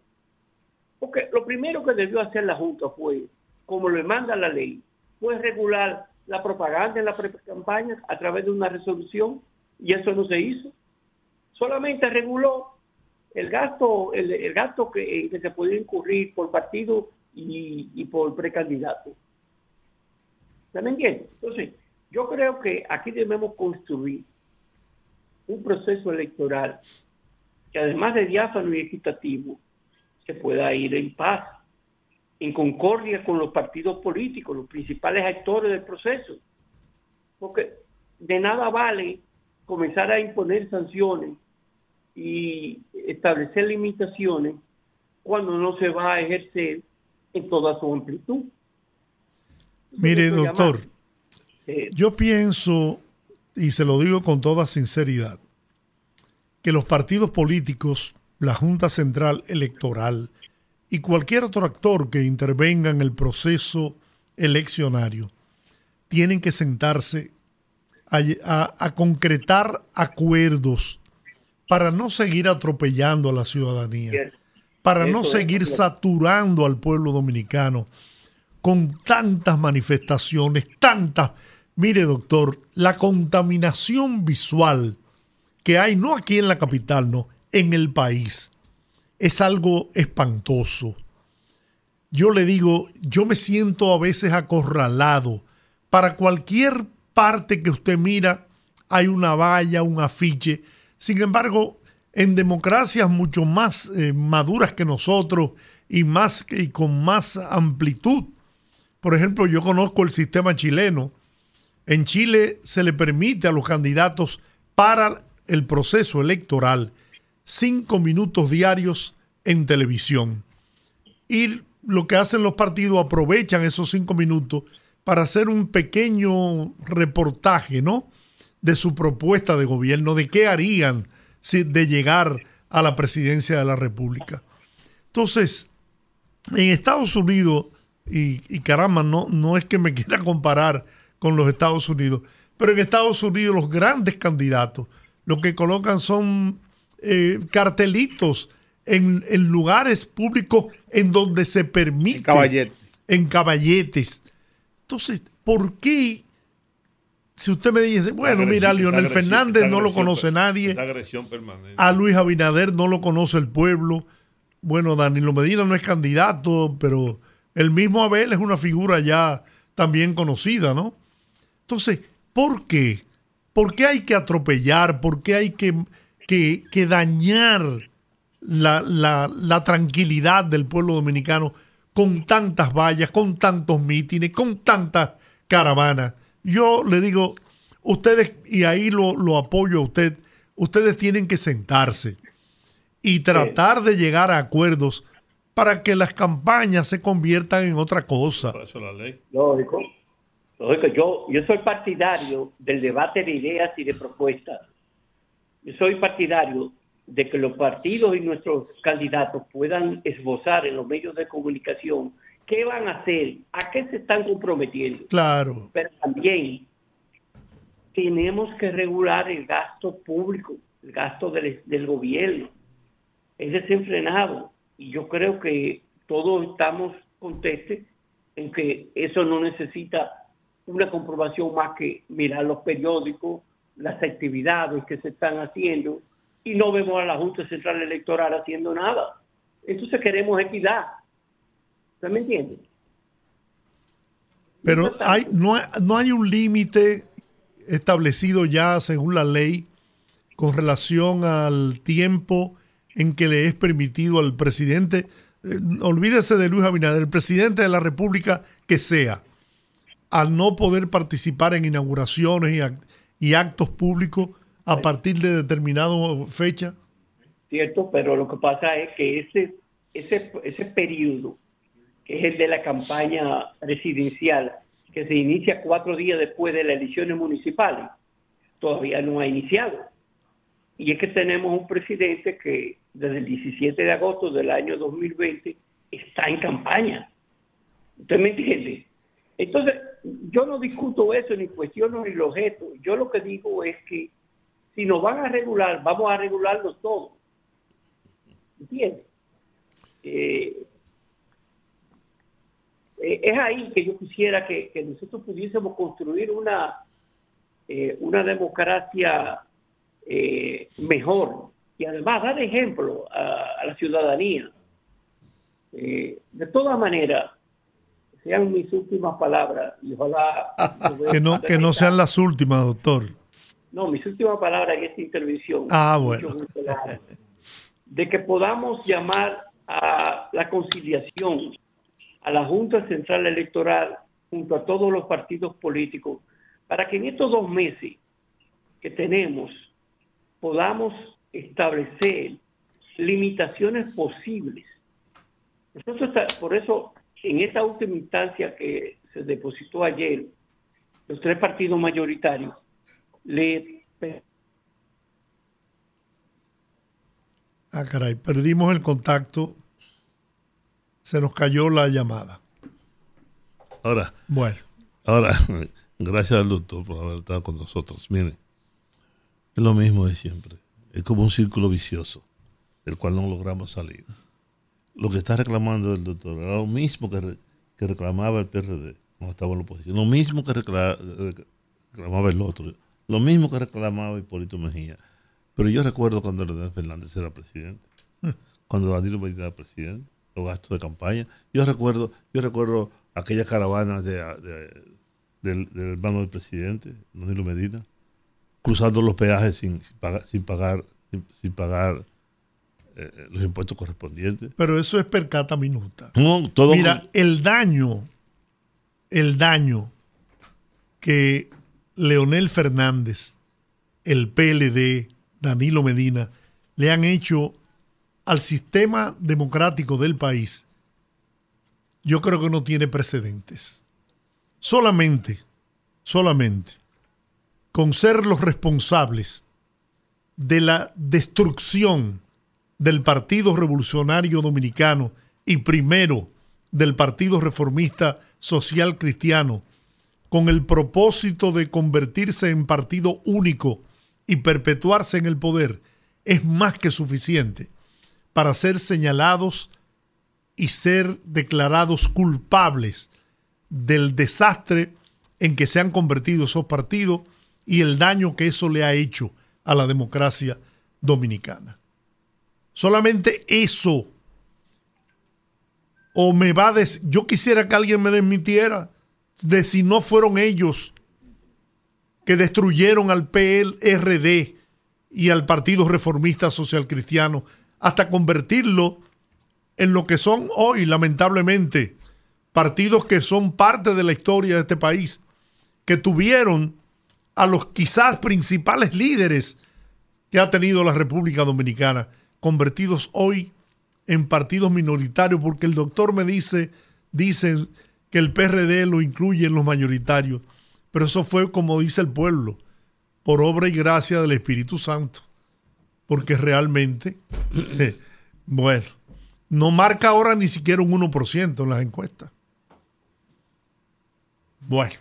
Porque lo primero que debió hacer la Junta fue, como le manda la ley, fue regular la propaganda en la campaña a través de una resolución y eso no se hizo. Solamente reguló el gasto, el, el gasto que, que se podía incurrir por partido y, por precandidato. ¿Se me entiende? Entonces, yo creo que aquí debemos construir un proceso electoral que además de diáfano y equitativo, se pueda ir en paz, en concordia con los partidos políticos, los principales actores del proceso. Porque de nada vale comenzar a imponer sanciones y establecer limitaciones cuando no se va a ejercer en toda su amplitud. Mire, doctor, eh, yo pienso, y se lo digo con toda sinceridad, que los partidos políticos, la Junta Central Electoral y cualquier otro actor que intervenga en el proceso eleccionario tienen que sentarse a, a- a concretar acuerdos para no seguir atropellando a la ciudadanía, para no seguir saturando al pueblo dominicano con tantas manifestaciones, tantas... Mire, doctor, la contaminación visual que hay, no aquí en la capital, no, en el país, es algo espantoso. Yo le digo, yo me siento a veces acorralado. Para cualquier parte que usted mira, hay una valla, un afiche. Sin embargo, en democracias mucho más eh, maduras que nosotros y, más, y con más amplitud, por ejemplo, yo conozco el sistema chileno. En Chile se le permite a los candidatos para el proceso electoral cinco minutos diarios en televisión. Y lo que hacen los partidos aprovechan esos cinco minutos para hacer un pequeño reportaje, ¿no? De su propuesta de gobierno, de qué harían si, de llegar a la presidencia de la República. Entonces, en Estados Unidos, y, y caramba, no, no es que me *laughs* quiera comparar con los Estados Unidos, pero en Estados Unidos los grandes candidatos lo que colocan son eh, cartelitos en, en lugares públicos en donde se permite. Caballete. En caballetes. Entonces, ¿por qué? Si usted me dice, bueno, mira, agresión- Leonel agresión- Fernández no lo conoce nadie. agresión permanente. A Luis Abinader no lo conoce el pueblo. Bueno, Danilo Medina no es candidato, pero el mismo Abel es una figura ya también conocida, ¿no? Entonces, ¿por qué? ¿Por qué hay que atropellar? ¿Por qué hay que, que- que dañar la, la- la tranquilidad del pueblo dominicano con tantas vallas, con tantos mítines, con tantas caravanas? Yo le digo, ustedes, y ahí lo, lo apoyo a usted, ustedes tienen que sentarse y tratar de llegar a acuerdos para que las campañas se conviertan en otra cosa. Por eso la ley. Lógico. Lógico, yo, yo soy partidario del debate de ideas y de propuestas. Soy partidario de que los partidos y nuestros candidatos puedan esbozar en los medios de comunicación qué van a hacer, a qué se están comprometiendo. Claro, Pero también tenemos que regular el gasto público, el gasto del, del gobierno. Es desenfrenado y yo creo que todos estamos contestes en que eso no necesita una comprobación más que mirar los periódicos, las actividades que se están haciendo y no vemos a la Junta Central Electoral haciendo nada. Entonces queremos equidad. ¿Usted me entiende? pero hay, no, hay- no hay un límite establecido ya según la ley con relación al tiempo en que le es permitido al presidente, eh, olvídese de Luis Abinader, el presidente de la República que sea, al no poder participar en inauguraciones y, ac- y actos públicos a partir de determinada fecha. ¿cierto? Pero lo que pasa es que ese, ese, ese periodo, que es el de la campaña presidencial, que se inicia cuatro días después de las elecciones municipales, todavía no ha iniciado. Y es que tenemos un presidente que desde el 17 de agosto del año 2020 está en campaña. ¿Usted me entiende? Entonces, yo no discuto eso ni cuestiono ni lo objeto. Yo lo que digo es que si nos van a regular, vamos a regularlo todo. ¿Entiendes? Eh, eh, es ahí que yo quisiera que, que nosotros pudiésemos construir una, eh, una democracia eh, mejor y además dar ejemplo a, a la ciudadanía. De todas maneras, sean mis últimas palabras y ojalá... Que no, que no sean las últimas, doctor. No, mis últimas palabras en esta intervención. Ah, bueno. De que podamos llamar a la conciliación, a la Junta Central Electoral, junto a todos los partidos políticos, para que en estos dos meses que tenemos podamos establecer limitaciones posibles. Nosotros, está- por eso, en esta última instancia que se depositó ayer, los tres partidos mayoritarios le Ah, caray, perdimos el contacto. Se nos cayó la llamada. Ahora, Bueno, ahora, *laughs* gracias al doctor por haber estado con nosotros. Miren, es lo mismo de siempre. Es como un círculo vicioso, del cual no logramos salir. Lo que está reclamando el doctor era lo mismo que, que reclamaba el PRD cuando estaba en la oposición, lo mismo que recla- reclamaba el otro, lo mismo que reclamaba Hipólito Mejía. Pero yo recuerdo cuando Leonel Fernández era presidente, *laughs* cuando Danilo Medina era presidente, los gastos de campaña. Yo recuerdo, yo recuerdo aquellas caravanas de, de- del, hermano del presidente, Danilo Medina, cruzando los peajes sin, pagar, sin pagar, sin pagar eh, los impuestos correspondientes. pero eso es per cata minuta. No, todo Mira, el daño, el daño que Leonel Fernández, el PLD, Danilo Medina, le han hecho al sistema democrático del país, yo creo que no tiene precedentes. Solamente, solamente, con ser los responsables de la destrucción del Partido Revolucionario Dominicano y primero del Partido Reformista Social Cristiano, con el propósito de convertirse en partido único y perpetuarse en el poder, es más que suficiente para ser señalados y ser declarados culpables del desastre en que se han convertido esos partidos y el daño que eso le ha hecho a la democracia dominicana. Solamente eso. O me va a decir, yo quisiera que alguien me desmitiera de si no fueron ellos que destruyeron al PLRD y al Partido Reformista Social Cristiano hasta convertirlo en lo que son hoy, lamentablemente, partidos que son parte de la historia de este país, que tuvieron a los quizás principales líderes que ha tenido la República Dominicana, convertidos hoy en partidos minoritarios, porque el doctor me dice, dice que el PRD lo incluye en los mayoritarios, pero eso fue como dice el pueblo, por obra y gracia del Espíritu Santo, porque realmente, *laughs* bueno, no marca ahora ni siquiera un 1% en las encuestas. Bueno.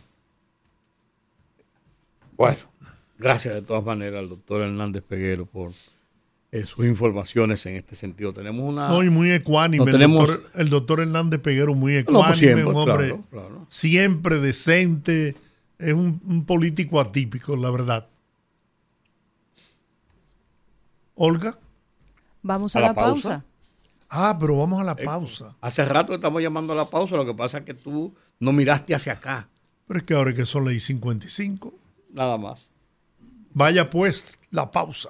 Bueno, gracias de todas maneras al doctor Hernández Peguero por eh, sus informaciones en este sentido. Tenemos una... No, y muy ecuánime. No el, tenemos- doctor, el doctor Hernández Peguero muy No, ecuánime, pues siempre, un hombre claro, claro. siempre decente, es un, un político atípico, la verdad. Olga. Vamos a, ¿A la la pausa? pausa. Ah, pero vamos a la Eh, pausa. Hace rato estamos llamando a la pausa, lo que pasa es que tú no miraste hacia acá, Pero es que ahora es que son las 55. nada más. Vaya pues la pausa.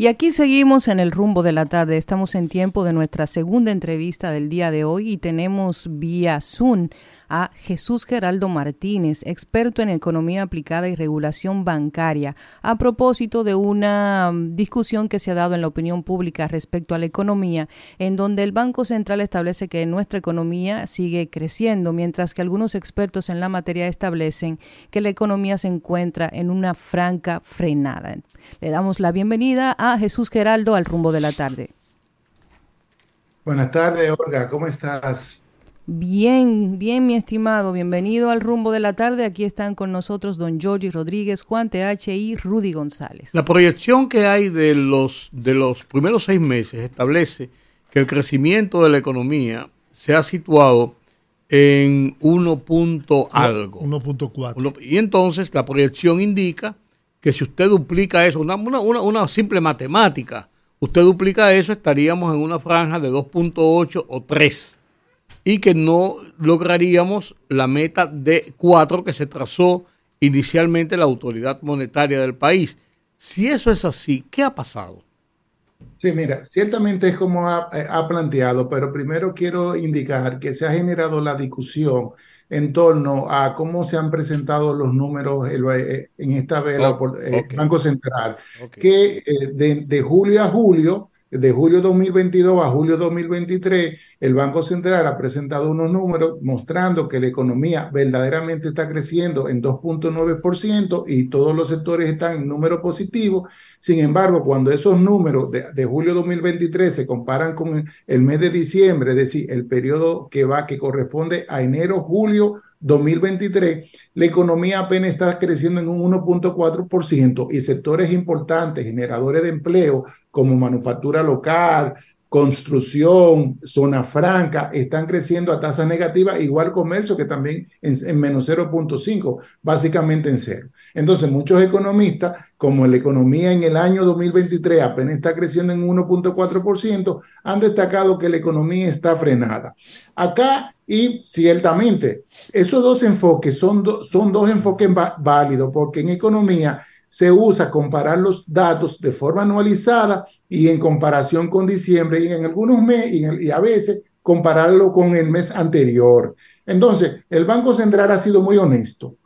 Y aquí seguimos en el rumbo de la tarde. Estamos en tiempo de nuestra segunda entrevista del día de hoy y tenemos vía Zoom a Jesús Geraldo Martínez, experto en economía aplicada y regulación bancaria, a propósito de una mm, discusión que se ha dado en la opinión pública respecto a la economía, en donde el Banco Central establece que nuestra economía sigue creciendo, mientras que algunos expertos en la materia establecen que la economía se encuentra en una franca frenada. Le damos la bienvenida a Jesús Geraldo al rumbo de la tarde. Buenas tardes, Olga, ¿cómo estás? Bien, bien, mi estimado. Bienvenido al rumbo de la tarde. Aquí están con nosotros don Georgie Rodríguez, Juan TH y Rudy González. La proyección que hay de los, de los primeros seis meses establece que el crecimiento de la economía se ha situado en 1 punto algo. 1.4. Uno- y entonces la proyección indica que si usted duplica eso, una, una- una- una simple matemática, usted duplica eso, estaríamos en una franja de 2.8 o 3 y que no lograríamos la meta de 4 que se trazó inicialmente la autoridad monetaria del país. Si eso es así, ¿qué ha pasado? Sí, mira, ciertamente es como ha, eh, ha planteado, pero primero quiero indicar que se ha generado la discusión en torno a cómo se han presentado los números eh, en esta vela Oh, por el ok. Banco Central, que eh, de, de julio a julio, de julio 2022 a julio 2023, el Banco Central ha presentado unos números mostrando que la economía verdaderamente está creciendo en 2.9% y todos los sectores están en número positivo. Sin embargo, cuando esos números de, de julio 2023 se comparan con el mes de diciembre, es decir, el periodo que va, que corresponde a enero, julio 2023, la economía apenas está creciendo en un 1.4% y sectores importantes, generadores de empleo, como manufactura local, construcción, zona franca, están creciendo a tasas negativas, igual comercio que también en, en menos 0.5, básicamente en cero. Entonces, muchos economistas, como la economía en el año 2023 apenas está creciendo en 1.4%, han destacado que la economía está frenada. Acá, y ciertamente, esos dos enfoques son, do- son dos enfoques válidos, porque en economía se usa comparar los datos de forma anualizada y en comparación con diciembre y en algunos meses y, a veces compararlo con el mes anterior. Entonces, el Banco Central ha sido muy honesto.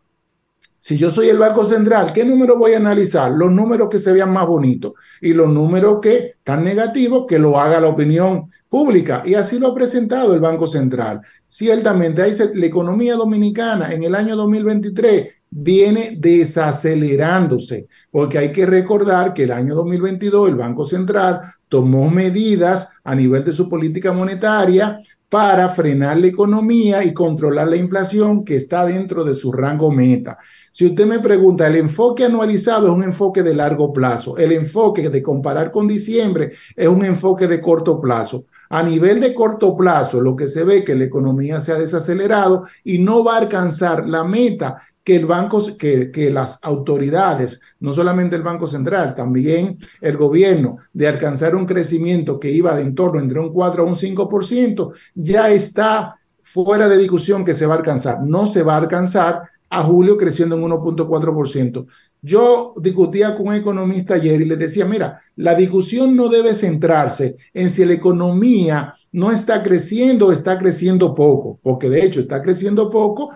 Si yo soy el Banco Central, ¿qué número voy a analizar? Los números que se vean más bonitos y los números que están negativos, que lo haga la opinión pública. Y así lo ha presentado el Banco Central. Ciertamente, ahí se- la economía dominicana en el año 2023 viene desacelerándose, porque hay que recordar que el año 2022 el Banco Central tomó medidas a nivel de su política monetaria para frenar la economía y controlar la inflación que está dentro de su rango meta. Si usted me pregunta, el enfoque anualizado es un enfoque de largo plazo, el enfoque de comparar con diciembre es un enfoque de corto plazo. A nivel de corto plazo, lo que se ve es que la economía se ha desacelerado y no va a alcanzar la meta que el banco, que, que las autoridades, no solamente el Banco Central, también el gobierno, de alcanzar un crecimiento que iba de en torno entre un 4 a un 5%, ya está fuera de discusión que se va a alcanzar. No se va a alcanzar a julio creciendo en 1.4%. Yo discutía con un economista ayer y le decía, mira, la discusión no debe centrarse en si la economía no está creciendo o está creciendo poco, porque de hecho está creciendo poco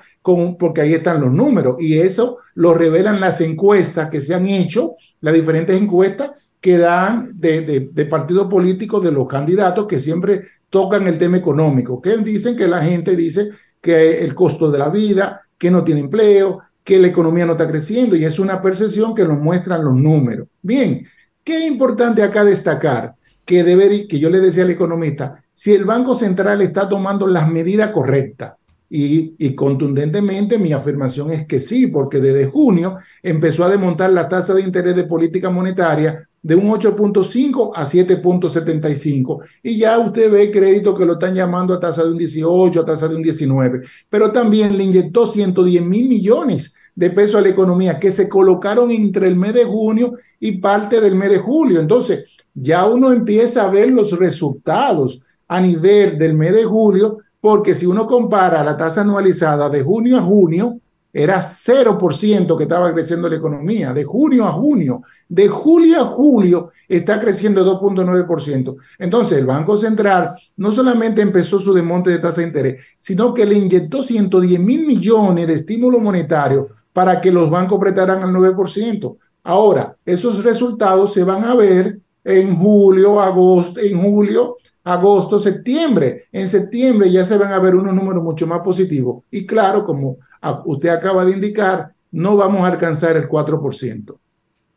porque ahí están los números y eso lo revelan las encuestas que se han hecho, las diferentes encuestas que dan de, partidos políticos de los candidatos que siempre tocan el tema económico, que dicen que la gente dice que el costo de la vida, que no tiene empleo, que la economía no está creciendo y es una percepción que nos muestran los números. Bien, qué importante acá destacar que que yo le decía al economista, si el Banco Central está tomando las medidas correctas. Y, contundentemente mi afirmación es que sí, porque desde junio empezó a desmontar la tasa de interés de política monetaria de un 8.5 a 7.75 y ya usted ve crédito que lo están llamando a tasa de un 18, a tasa de un 19, pero también le inyectó 110 mil millones de pesos a la economía que se colocaron entre el mes de junio y parte del mes de julio. Entonces, ya uno empieza a ver los resultados a nivel del mes de julio, porque si uno compara la tasa anualizada de junio a junio, era 0% que estaba creciendo la economía, de junio a junio. De julio a julio está creciendo 2.9%. Entonces, el Banco Central no solamente empezó su desmonte de tasa de interés, sino que le inyectó 110 mil millones de estímulo monetario para que los bancos prestaran al 9%. Ahora, esos resultados se van a ver en julio, agosto, en julio, agosto, septiembre. En septiembre ya se van a ver unos números mucho más positivos. Y claro, como usted acaba de indicar, no vamos a alcanzar el 4%.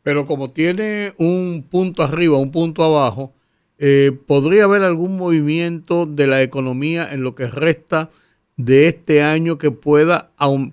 Pero como tiene un punto arriba, un punto abajo, eh, ¿podría haber algún movimiento de la economía en lo que resta de este año que pueda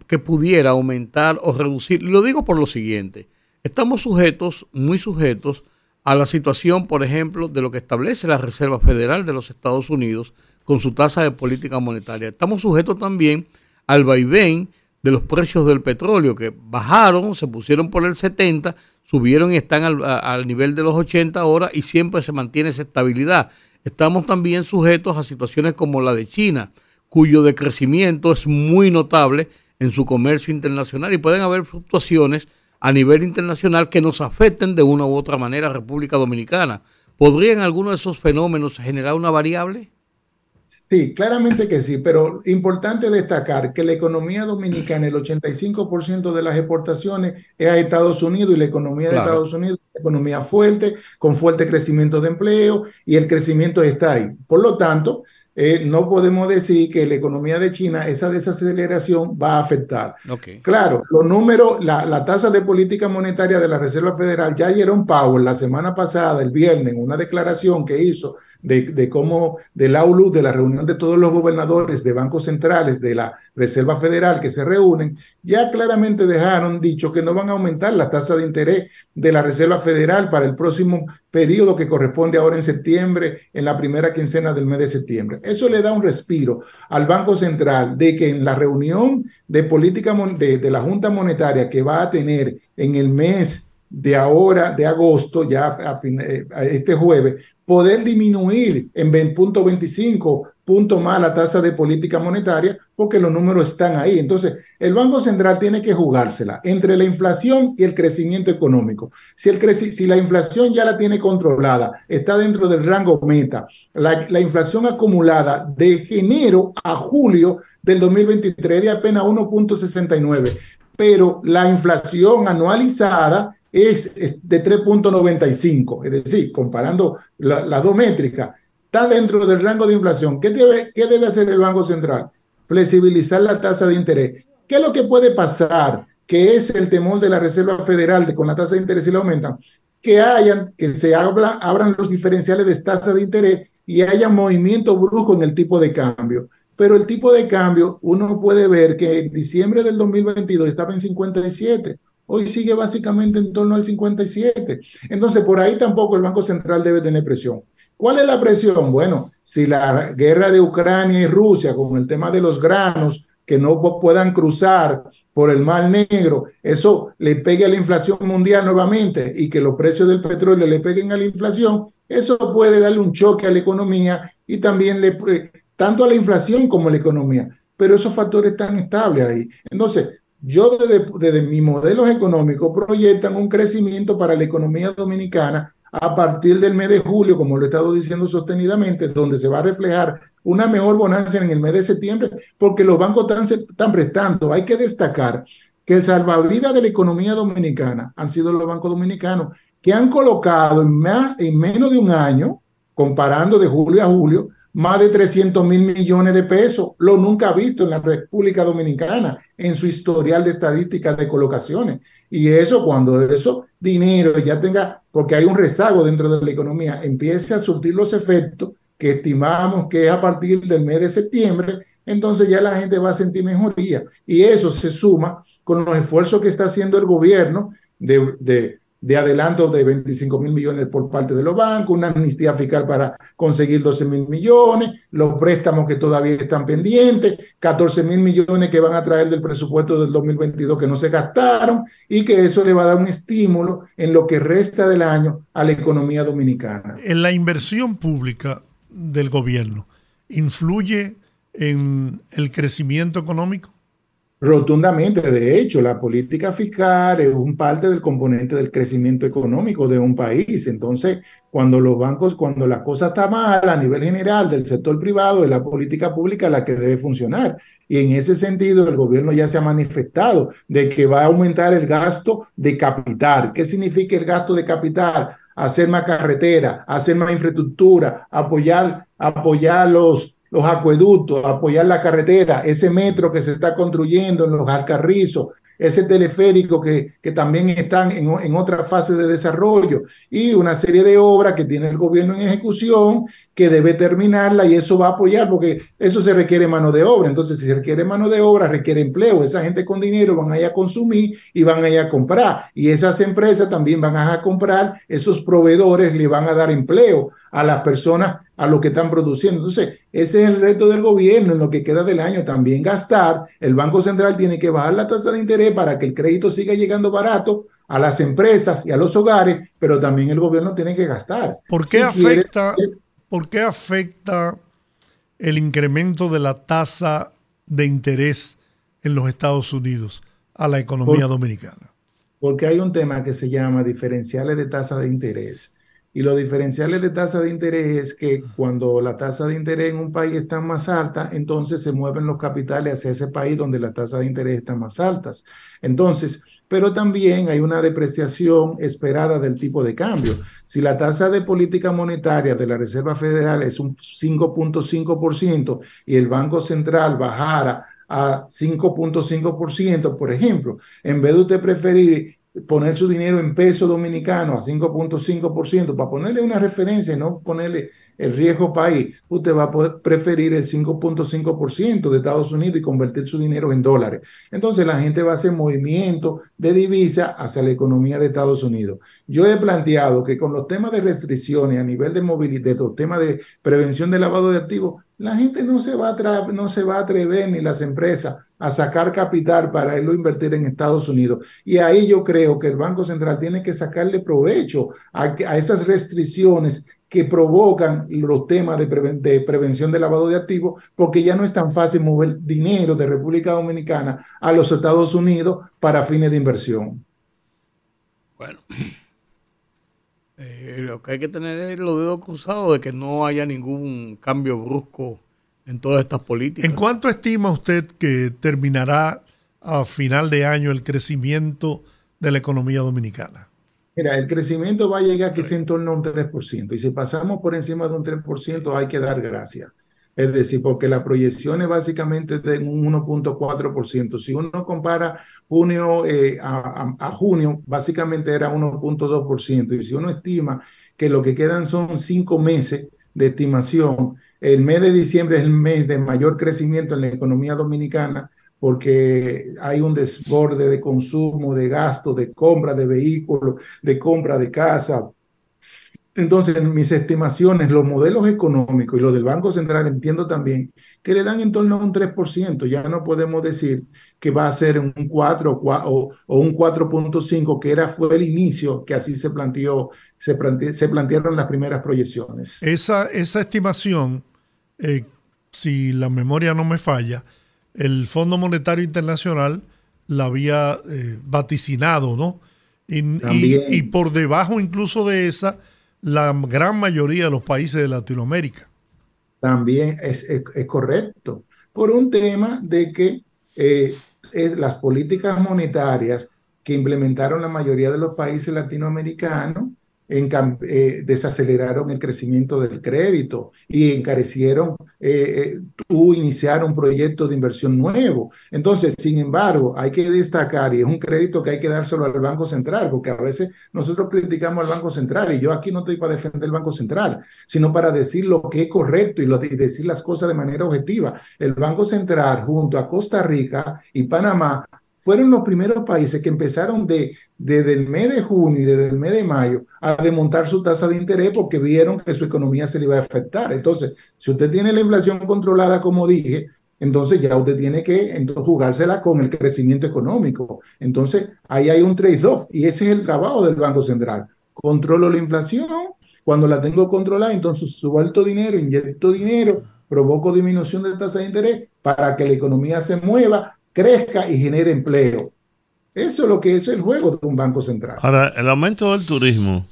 que pudiera aumentar o reducir? Lo digo por lo siguiente. Estamos sujetos, muy sujetos, a la situación, por ejemplo, de lo que establece la Reserva Federal de los Estados Unidos con su tasa de política monetaria. Estamos sujetos también al vaivén de los precios del petróleo, que bajaron, se pusieron por el 70, subieron y están al, al, nivel de los 80 ahora y siempre se mantiene esa estabilidad. Estamos también sujetos a situaciones como la de China, cuyo decrecimiento es muy notable en su comercio internacional y pueden haber fluctuaciones a nivel internacional que nos afecten de una u otra manera a República Dominicana. ¿Podrían algunos de esos fenómenos generar una variable? Sí, claramente que sí, pero importante destacar que la economía dominicana, el 85% de las exportaciones es a Estados Unidos y la economía de claro. Estados Unidos es una economía fuerte, con fuerte crecimiento de empleo y el crecimiento está ahí. Por lo tanto, eh, no podemos decir que la economía de China, esa desaceleración va a afectar. Okay. Claro, los números, la, la, tasa de política monetaria de la Reserva Federal, ya Jerome Powell la semana pasada, el viernes, en una declaración que hizo de, de cómo, del AULU, de la reunión de todos los gobernadores de bancos centrales de la Reserva Federal que se reúnen, ya claramente dejaron dicho que no van a aumentar la tasa de interés de la Reserva Federal para el próximo periodo que corresponde ahora en septiembre, en la primera quincena del mes de septiembre. Eso le da un respiro al Banco Central de que en la reunión de política de, de la Junta Monetaria que va a tener en el mes de ahora, de agosto, ya a, fin, a este jueves, poder disminuir en 20.25 puntos más la tasa de política monetaria porque los números están ahí. Entonces, el Banco Central tiene que jugársela entre la inflación y el crecimiento económico. Si, el creci si la inflación ya la tiene controlada, está dentro del rango meta, la, la inflación acumulada de enero a julio del 2023 de apenas 1.69, pero la inflación anualizada es, de 3.95, es decir, comparando las la dos métricas, está dentro del rango de inflación. ¿Qué debe, ¿Qué debe hacer el Banco Central? Flexibilizar la tasa de interés. ¿Qué es lo que puede pasar? que es el temor de la Reserva Federal de con la tasa de interés si la aumentan, que hayan, que se habla, abran los diferenciales de tasa de interés y haya movimiento brusco en el tipo de cambio. Pero el tipo de cambio, uno puede ver que en diciembre del 2022 estaba en 57, hoy sigue básicamente en torno al 57. Entonces, por ahí tampoco el Banco Central debe tener presión. ¿Cuál es la presión? Bueno, si la guerra de Ucrania y Rusia con el tema de los granos que no puedan cruzar por el Mar Negro, eso le pegue a la inflación mundial nuevamente y que los precios del petróleo le peguen a la inflación, eso puede darle un choque a la economía y también le tanto a la inflación como a la economía. Pero esos factores están estables ahí. Entonces, yo desde, desde mis modelos económicos proyectan un crecimiento para la economía dominicana a partir del mes de julio, como lo he estado diciendo sostenidamente, donde se va a reflejar una mejor bonanza en el mes de septiembre, porque los bancos están, están prestando. Hay que destacar que el salvavidas de la economía dominicana han sido los bancos dominicanos, que han colocado en, menos de un año, comparando de julio a julio, más de 300 mil millones de pesos, lo nunca visto en la República Dominicana en su historial de estadísticas de colocaciones. Y eso, cuando eso dinero ya tenga, porque hay un rezago dentro de la economía, empiece a surtir los efectos que estimamos que es a partir del mes de septiembre, entonces ya la gente va a sentir mejoría. Y eso se suma con los esfuerzos que está haciendo el gobierno de de adelanto de 25 mil millones por parte de los bancos, una amnistía fiscal para conseguir 12 mil millones, los préstamos que todavía están pendientes, 14 mil millones que van a traer del presupuesto del 2022 que no se gastaron y que eso le va a dar un estímulo en lo que resta del año a la economía dominicana. En la inversión pública del gobierno, ¿influye en el crecimiento económico? Rotundamente, de hecho, la política fiscal es un parte del componente del crecimiento económico de un país. Entonces, cuando los bancos, cuando la cosa está mal a nivel general del sector privado, es la política pública la que debe funcionar. Y en ese sentido, el gobierno ya se ha manifestado de que va a aumentar el gasto de capital. ¿Qué significa el gasto de capital? Hacer más carretera, hacer más infraestructura, apoyar, apoyar los, los acueductos, apoyar la carretera, ese metro que se está construyendo en los Alcarrizos, ese teleférico que, que también están en, en, otra fase de desarrollo y una serie de obras que tiene el gobierno en ejecución que debe terminarla y eso va a apoyar porque eso se requiere mano de obra. Entonces, si se requiere mano de obra, requiere empleo. Esa gente con dinero van a ir a consumir y van a comprar. Y esas empresas también van a comprar, esos proveedores le van a dar empleo a las personas a lo que están produciendo. Entonces, ese es el reto del gobierno en lo que queda del año, también gastar. El Banco Central tiene que bajar la tasa de interés para que el crédito siga llegando barato a las empresas y a los hogares, pero también el gobierno tiene que gastar. ¿Por qué, si afecta, quiere... ¿por qué afecta el incremento de la tasa de interés en los Estados Unidos a la economía Por, dominicana? Porque hay un tema que se llama diferenciales de tasa de interés y los diferenciales de tasa de interés es que cuando la tasa de interés en un país está más alta, entonces se mueven los capitales hacia ese país donde las tasas de interés están más altas. Entonces, pero también hay una depreciación esperada del tipo de cambio. Si la tasa de política monetaria de la Reserva Federal es un 5.5% y el Banco Central bajara a 5.5%, por ejemplo, en vez de usted preferir poner su dinero en peso dominicano a 5.5%, para ponerle una referencia y no ponerle el riesgo país, usted va a poder preferir el 5.5% de Estados Unidos y convertir su dinero en dólares. Entonces la gente va a hacer movimiento de divisa hacia la economía de Estados Unidos. Yo he planteado que con los temas de restricciones a nivel de movilidad, los temas de prevención de lavado de activos, la gente no se va a, no se va a atrever ni las empresas a sacar capital para irlo a invertir en Estados Unidos. Y ahí yo creo que el Banco Central tiene que sacarle provecho a, a esas restricciones que provocan los temas de, preven de, prevención de lavado de activos, porque ya no es tan fácil mover dinero de República Dominicana a los Estados Unidos para fines de inversión. Bueno, eh, lo que hay que tener es los dedos cruzados de que no haya ningún cambio brusco en todas estas políticas. ¿En cuánto estima usted que terminará a final de año el crecimiento de la economía dominicana? Mira, el crecimiento va a llegar quizá en torno a un 3%. Y si pasamos por encima de un 3%, hay que dar gracias. Es decir, porque la proyección es básicamente de un 1.4%. Si uno compara junio eh, a, a, junio, básicamente era 1.2%. Y si uno estima que lo que quedan son cinco meses de estimación, el mes de diciembre es el mes de mayor crecimiento en la economía dominicana porque hay un desborde de consumo, de gasto, de compra de vehículos, de compra de casa, entonces, en mis estimaciones, los modelos económicos y los del Banco Central entiendo también que le dan en torno a un 3%. Ya no podemos decir que va a ser un 4 o, o un 4.5, que era, fue el inicio que así se planteó, se, plante, se plantearon las primeras proyecciones. Esa, esa estimación, eh, si la memoria no me falla, el Fondo Monetario Internacional la había eh, vaticinado, ¿no? Y, y, y por debajo incluso de esa la gran mayoría de los países de Latinoamérica. También es, es, correcto, por un tema de que eh, es, las políticas monetarias que implementaron la mayoría de los países latinoamericanos eh, desaceleraron el crecimiento del crédito y encarecieron eh, eh, tú iniciar un proyecto de inversión nuevo. Entonces, sin embargo, hay que destacar, y es un crédito que hay que dárselo al Banco Central, porque a veces nosotros criticamos al Banco Central, y yo aquí no estoy para defender el Banco Central, sino para decir lo que es correcto y, lo, y decir las cosas de manera objetiva. El Banco Central, junto a Costa Rica y Panamá, fueron los primeros países que empezaron de, desde el mes de junio y desde el mes de mayo a desmontar su tasa de interés porque vieron que su economía se le iba a afectar. Entonces, si usted tiene la inflación controlada, como dije, entonces ya usted tiene que entonces, jugársela con el crecimiento económico. Entonces, ahí hay un trade-off y ese es el trabajo del Banco Central. Controlo la inflación, cuando la tengo controlada, entonces suelto dinero, inyecto dinero, provoco disminución de tasa de interés para que la economía se mueva crezca y genere empleo. Eso es lo que es el juego de un banco central. Ahora, el aumento del turismo.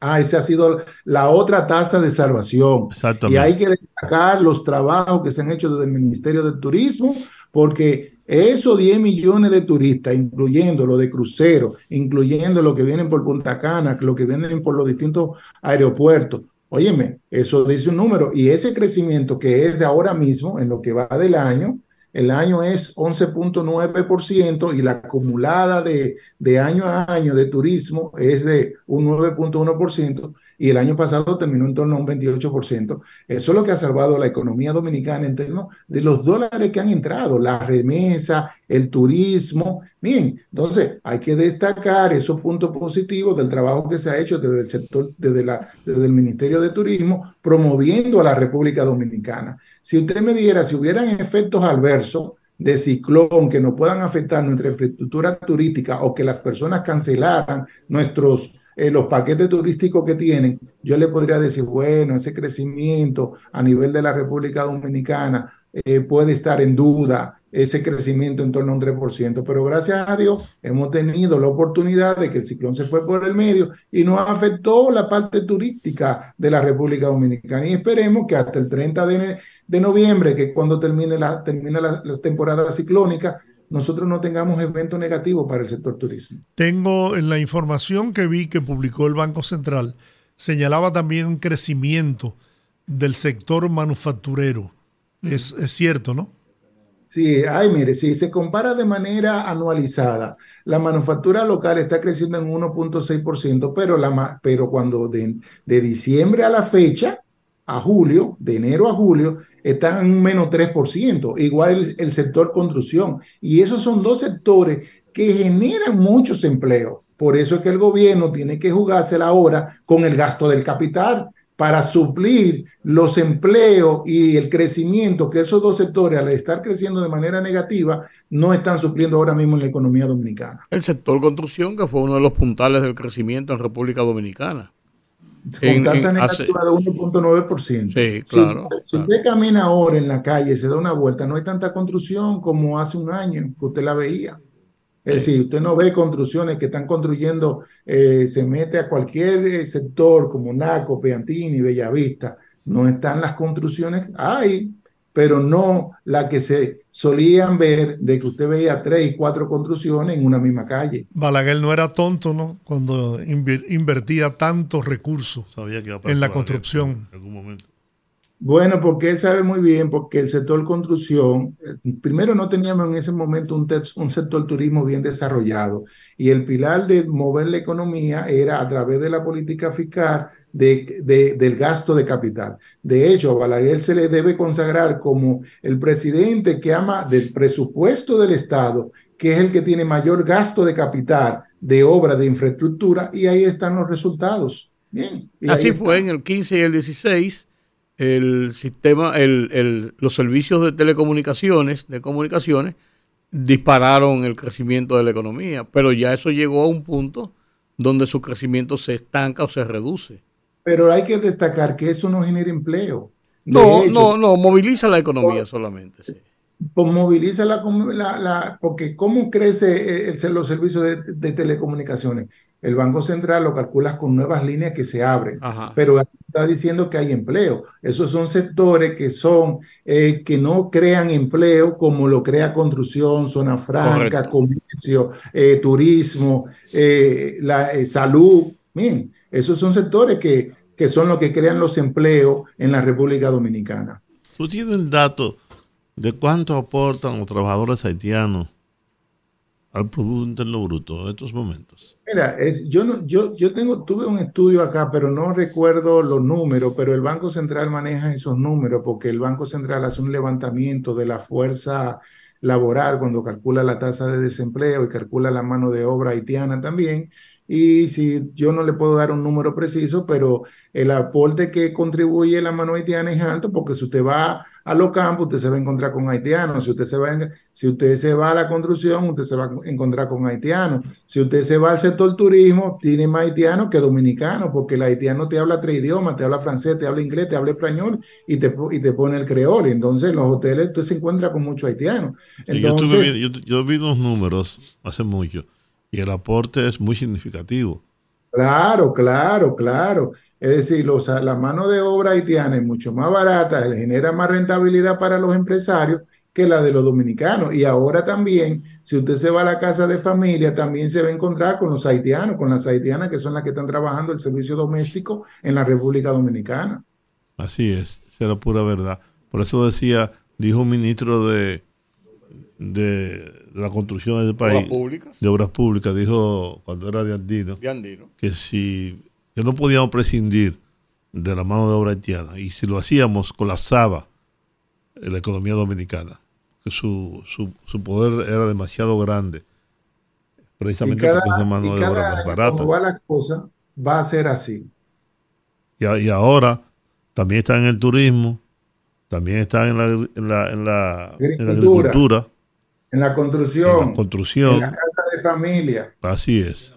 Ah, esa ha sido la otra tasa de salvación. Y hay que destacar los trabajos que se han hecho desde el Ministerio del Turismo, porque esos 10 millones de turistas, incluyendo lo de cruceros, incluyendo lo que vienen por Punta Cana, lo que vienen por los distintos aeropuertos, óyeme, eso dice un número. Y ese crecimiento que es de ahora mismo, en lo que va del año, el año es 11.9% y la acumulada de, de, año a año de turismo es de un 9.1% y el año pasado terminó en torno a un 28%. Eso es lo que ha salvado la economía dominicana en términos de los dólares que han entrado, la remesa, el turismo. Bien, entonces hay que destacar esos puntos positivos del trabajo que se ha hecho desde el sector, desde, la, desde el Ministerio de Turismo, promoviendo a la República Dominicana. Si usted me dijera, si hubieran efectos adversos, de ciclón que no puedan afectar nuestra infraestructura turística o que las personas cancelaran nuestros eh, los paquetes turísticos que tienen, yo le podría decir, bueno, ese crecimiento a nivel de la República Dominicana eh, puede estar en duda, ese crecimiento en torno a un 3%, pero gracias a Dios hemos tenido la oportunidad de que el ciclón se fue por el medio y no afectó la parte turística de la República Dominicana y esperemos que hasta el 30 de, de noviembre, que es cuando termine la, termina la, la temporada ciclónica, nosotros no tengamos eventos negativos para el sector turismo. Tengo en la información que vi que publicó el Banco Central, señalaba también un crecimiento del sector manufacturero. Es, es cierto, ¿no? Sí, ay, mire, si se compara de manera anualizada, la manufactura local está creciendo en 1.6%, pero, la, pero cuando de, de diciembre a la fecha, a julio, de enero a julio, está en un menos 3%, igual el, el, sector construcción. Y esos son dos sectores que generan muchos empleos. Por eso es que el gobierno tiene que jugársela ahora con el gasto del capital para suplir los empleos y el crecimiento que esos dos sectores, al estar creciendo de manera negativa, no están supliendo ahora mismo en la economía dominicana. El sector construcción, que fue uno de los puntales del crecimiento en República Dominicana con tasa negativa de 1.9%. Sí, claro. Si, si usted camina ahora en la calle, se da una vuelta, no hay tanta construcción como hace un año que usted la veía. Es decir, usted no ve construcciones que están construyendo, eh, se mete a cualquier eh, sector como Naco, Peantini, Bellavista, no están las construcciones, hay, pero no la que se solían ver de que usted veía tres y cuatro construcciones en una misma calle. Balaguer no era tonto, ¿no? Cuando invertía tantos recursos en la construcción. En algún momento. Bueno, porque él sabe muy bien, porque el sector construcción, eh, primero no teníamos en ese momento un sector turismo bien desarrollado y el pilar de mover la economía era a través de la política fiscal de, de- del gasto de capital. De hecho, a Balaguer se le debe consagrar como el presidente que ama del presupuesto del Estado, que es el que tiene mayor gasto de capital, de obra, de infraestructura, y ahí están los resultados. Bien. y Así fue en el 15 y el 16. El sistema, el, el- los servicios de telecomunicaciones, de comunicaciones, dispararon el crecimiento de la economía, pero ya eso llegó a un punto donde su crecimiento se estanca o se reduce. Pero hay que destacar que eso no genera empleo. No, hecho, no, no, moviliza la economía solamente. sí. pues moviliza la, la- la- porque ¿cómo crece eh, el- los servicios de, de telecomunicaciones? El Banco Central lo calcula con nuevas líneas que se abren, Ajá. pero está diciendo que hay empleo. Esos son sectores que son, eh, que no crean empleo como lo crea construcción, zona franca, Correcto. comercio, eh, turismo, eh, la salud. Bien, esos son sectores que, que son los que crean los empleos en la República Dominicana. ¿Tú tienes el dato de cuánto aportan los trabajadores haitianos al Producto Interno Bruto en estos momentos? Mira, es, yo, no, yo, yo tengo, tuve un estudio acá, pero no recuerdo los números, pero el Banco Central maneja esos números porque el Banco Central hace un levantamiento de la fuerza laboral cuando calcula la tasa de desempleo y calcula la mano de obra haitiana también. Y si yo no le puedo dar un número preciso, pero el aporte que contribuye la mano haitiana es alto porque si usted va a los campos, usted se va a encontrar con haitianos. Si usted se va, en- si usted se va a la construcción, usted se va a encontrar con haitianos. Si usted se va al sector turismo, tiene más haitianos que dominicanos, porque el haitiano te habla tres idiomas, te habla francés, te habla inglés, te habla español y te, y te pone el creol. Entonces, en los hoteles usted se encuentra con muchos haitianos. Sí, yo, tuve Entonces, yo, yo vi unos números hace mucho y el aporte es muy significativo. Claro, claro, claro. Es decir, los- la mano de obra haitiana es mucho más barata, le genera más rentabilidad para los empresarios que la de los dominicanos. Y ahora también, si usted se va a la casa de familia, también se va a encontrar con los haitianos, con las haitianas que son las que están trabajando el servicio doméstico en la República Dominicana. Así es, esa era pura verdad. Por eso decía, dijo un ministro de, de la construcción del país, Obras públicas. de obras públicas, dijo cuando era de Andino, De Andino. que si que no podíamos prescindir de la mano de obra haitiana y si lo hacíamos colapsaba la economía dominicana, que su, su, su poder era demasiado grande, Y precisamente cada, porque es y mano de obra más barata. como va la cosa, va a ser así. Y, ahora también está en el turismo, también está en la, en la, en la, en la Agricultura. En la en construcción, la construcción. en la casa de familia. Así es.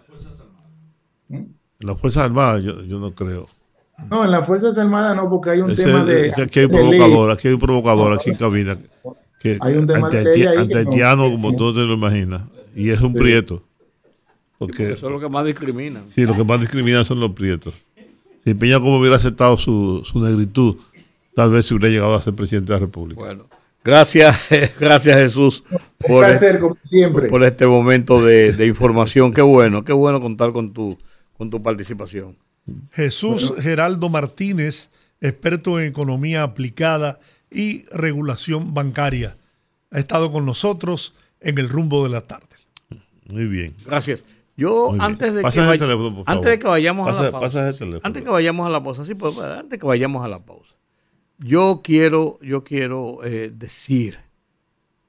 ¿Mm? En las Fuerzas Armadas yo, yo no creo. No, en las Fuerzas Armadas no, porque hay un Ese- tema de... es que aquí hay provocador, aquí hay un provocador, aquí en cabina. Que Hay un tema ante, de ley ahí ante que no- haitiano, como tú te lo imaginas. Y es un Sí. prieto. Porque, Eso es lo que más discriminan. sí, lo que más discriminan son los prietos. Si Peña como hubiera aceptado su, su negritud, tal vez se hubiera llegado a ser presidente de la República. Bueno, gracias, *laughs* gracias Jesús Un por, placer, como siempre. por este momento de, de información. Qué bueno, qué bueno contar con tu, con tu participación. Jesús Geraldo Martínez, experto en economía aplicada y regulación bancaria, ha estado con nosotros en el rumbo de la tarde. Muy bien. Gracias. Yo Muy antes de, que teléfono, antes de que vayamos a la pausa, antes que vayamos a la pausa, sí, pues, antes que vayamos a la pausa, yo quiero, yo quiero eh, decir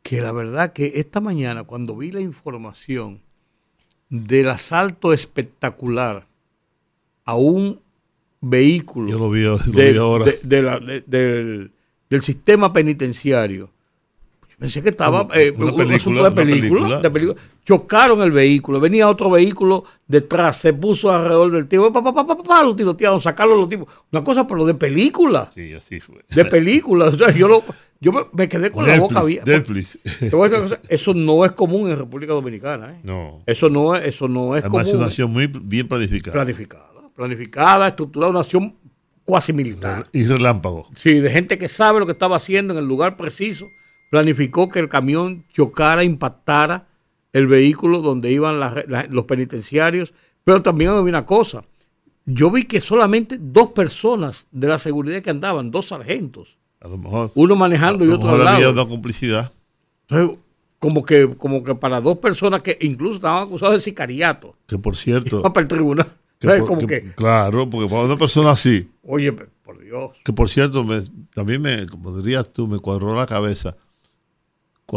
que la verdad que esta mañana cuando vi la información del asalto espectacular a un vehículo Yo lo vi, lo de- vi ahora. de- de la- de- del, del sistema penitenciario. Yo pensé que estaba Una- eh, una un película, asunto de una película, película. película. Chocaron el vehículo, venía otro vehículo detrás, se puso alrededor del tipo, pa, pa, pa, pa, pa, pa, lo tirotearon, sacaron los tipos. Una cosa, pero de película, Sí, así fue. de película. O sea, yo lo, yo me, me quedé con la boca abierta. Netflix. Una Eso no es común en República Dominicana. ¿eh? No. Eso no es, eso no es Además, es común. una nación muy bien planificada. planificada, planificada, estructurada, una nación cuasi militar. Y relámpago. Sí, de gente que sabe lo que estaba haciendo en el lugar preciso, planificó que el camión chocara, impactara el vehículo donde iban la- los penitenciarios. Pero también había una cosa, yo vi que solamente dos personas de la seguridad que andaban, dos sargentos, A lo mejor. uno manejando y a lo otro al lado. una complicidad. Entonces, como que, como que para dos personas que incluso estaban acusados de sicariato, Que por cierto. iban para el tribunal. que Entonces, por- como que- que, Claro, porque para una persona así, oye, por Dios. que por cierto, me, también me, como dirías tú, me cuadró la cabeza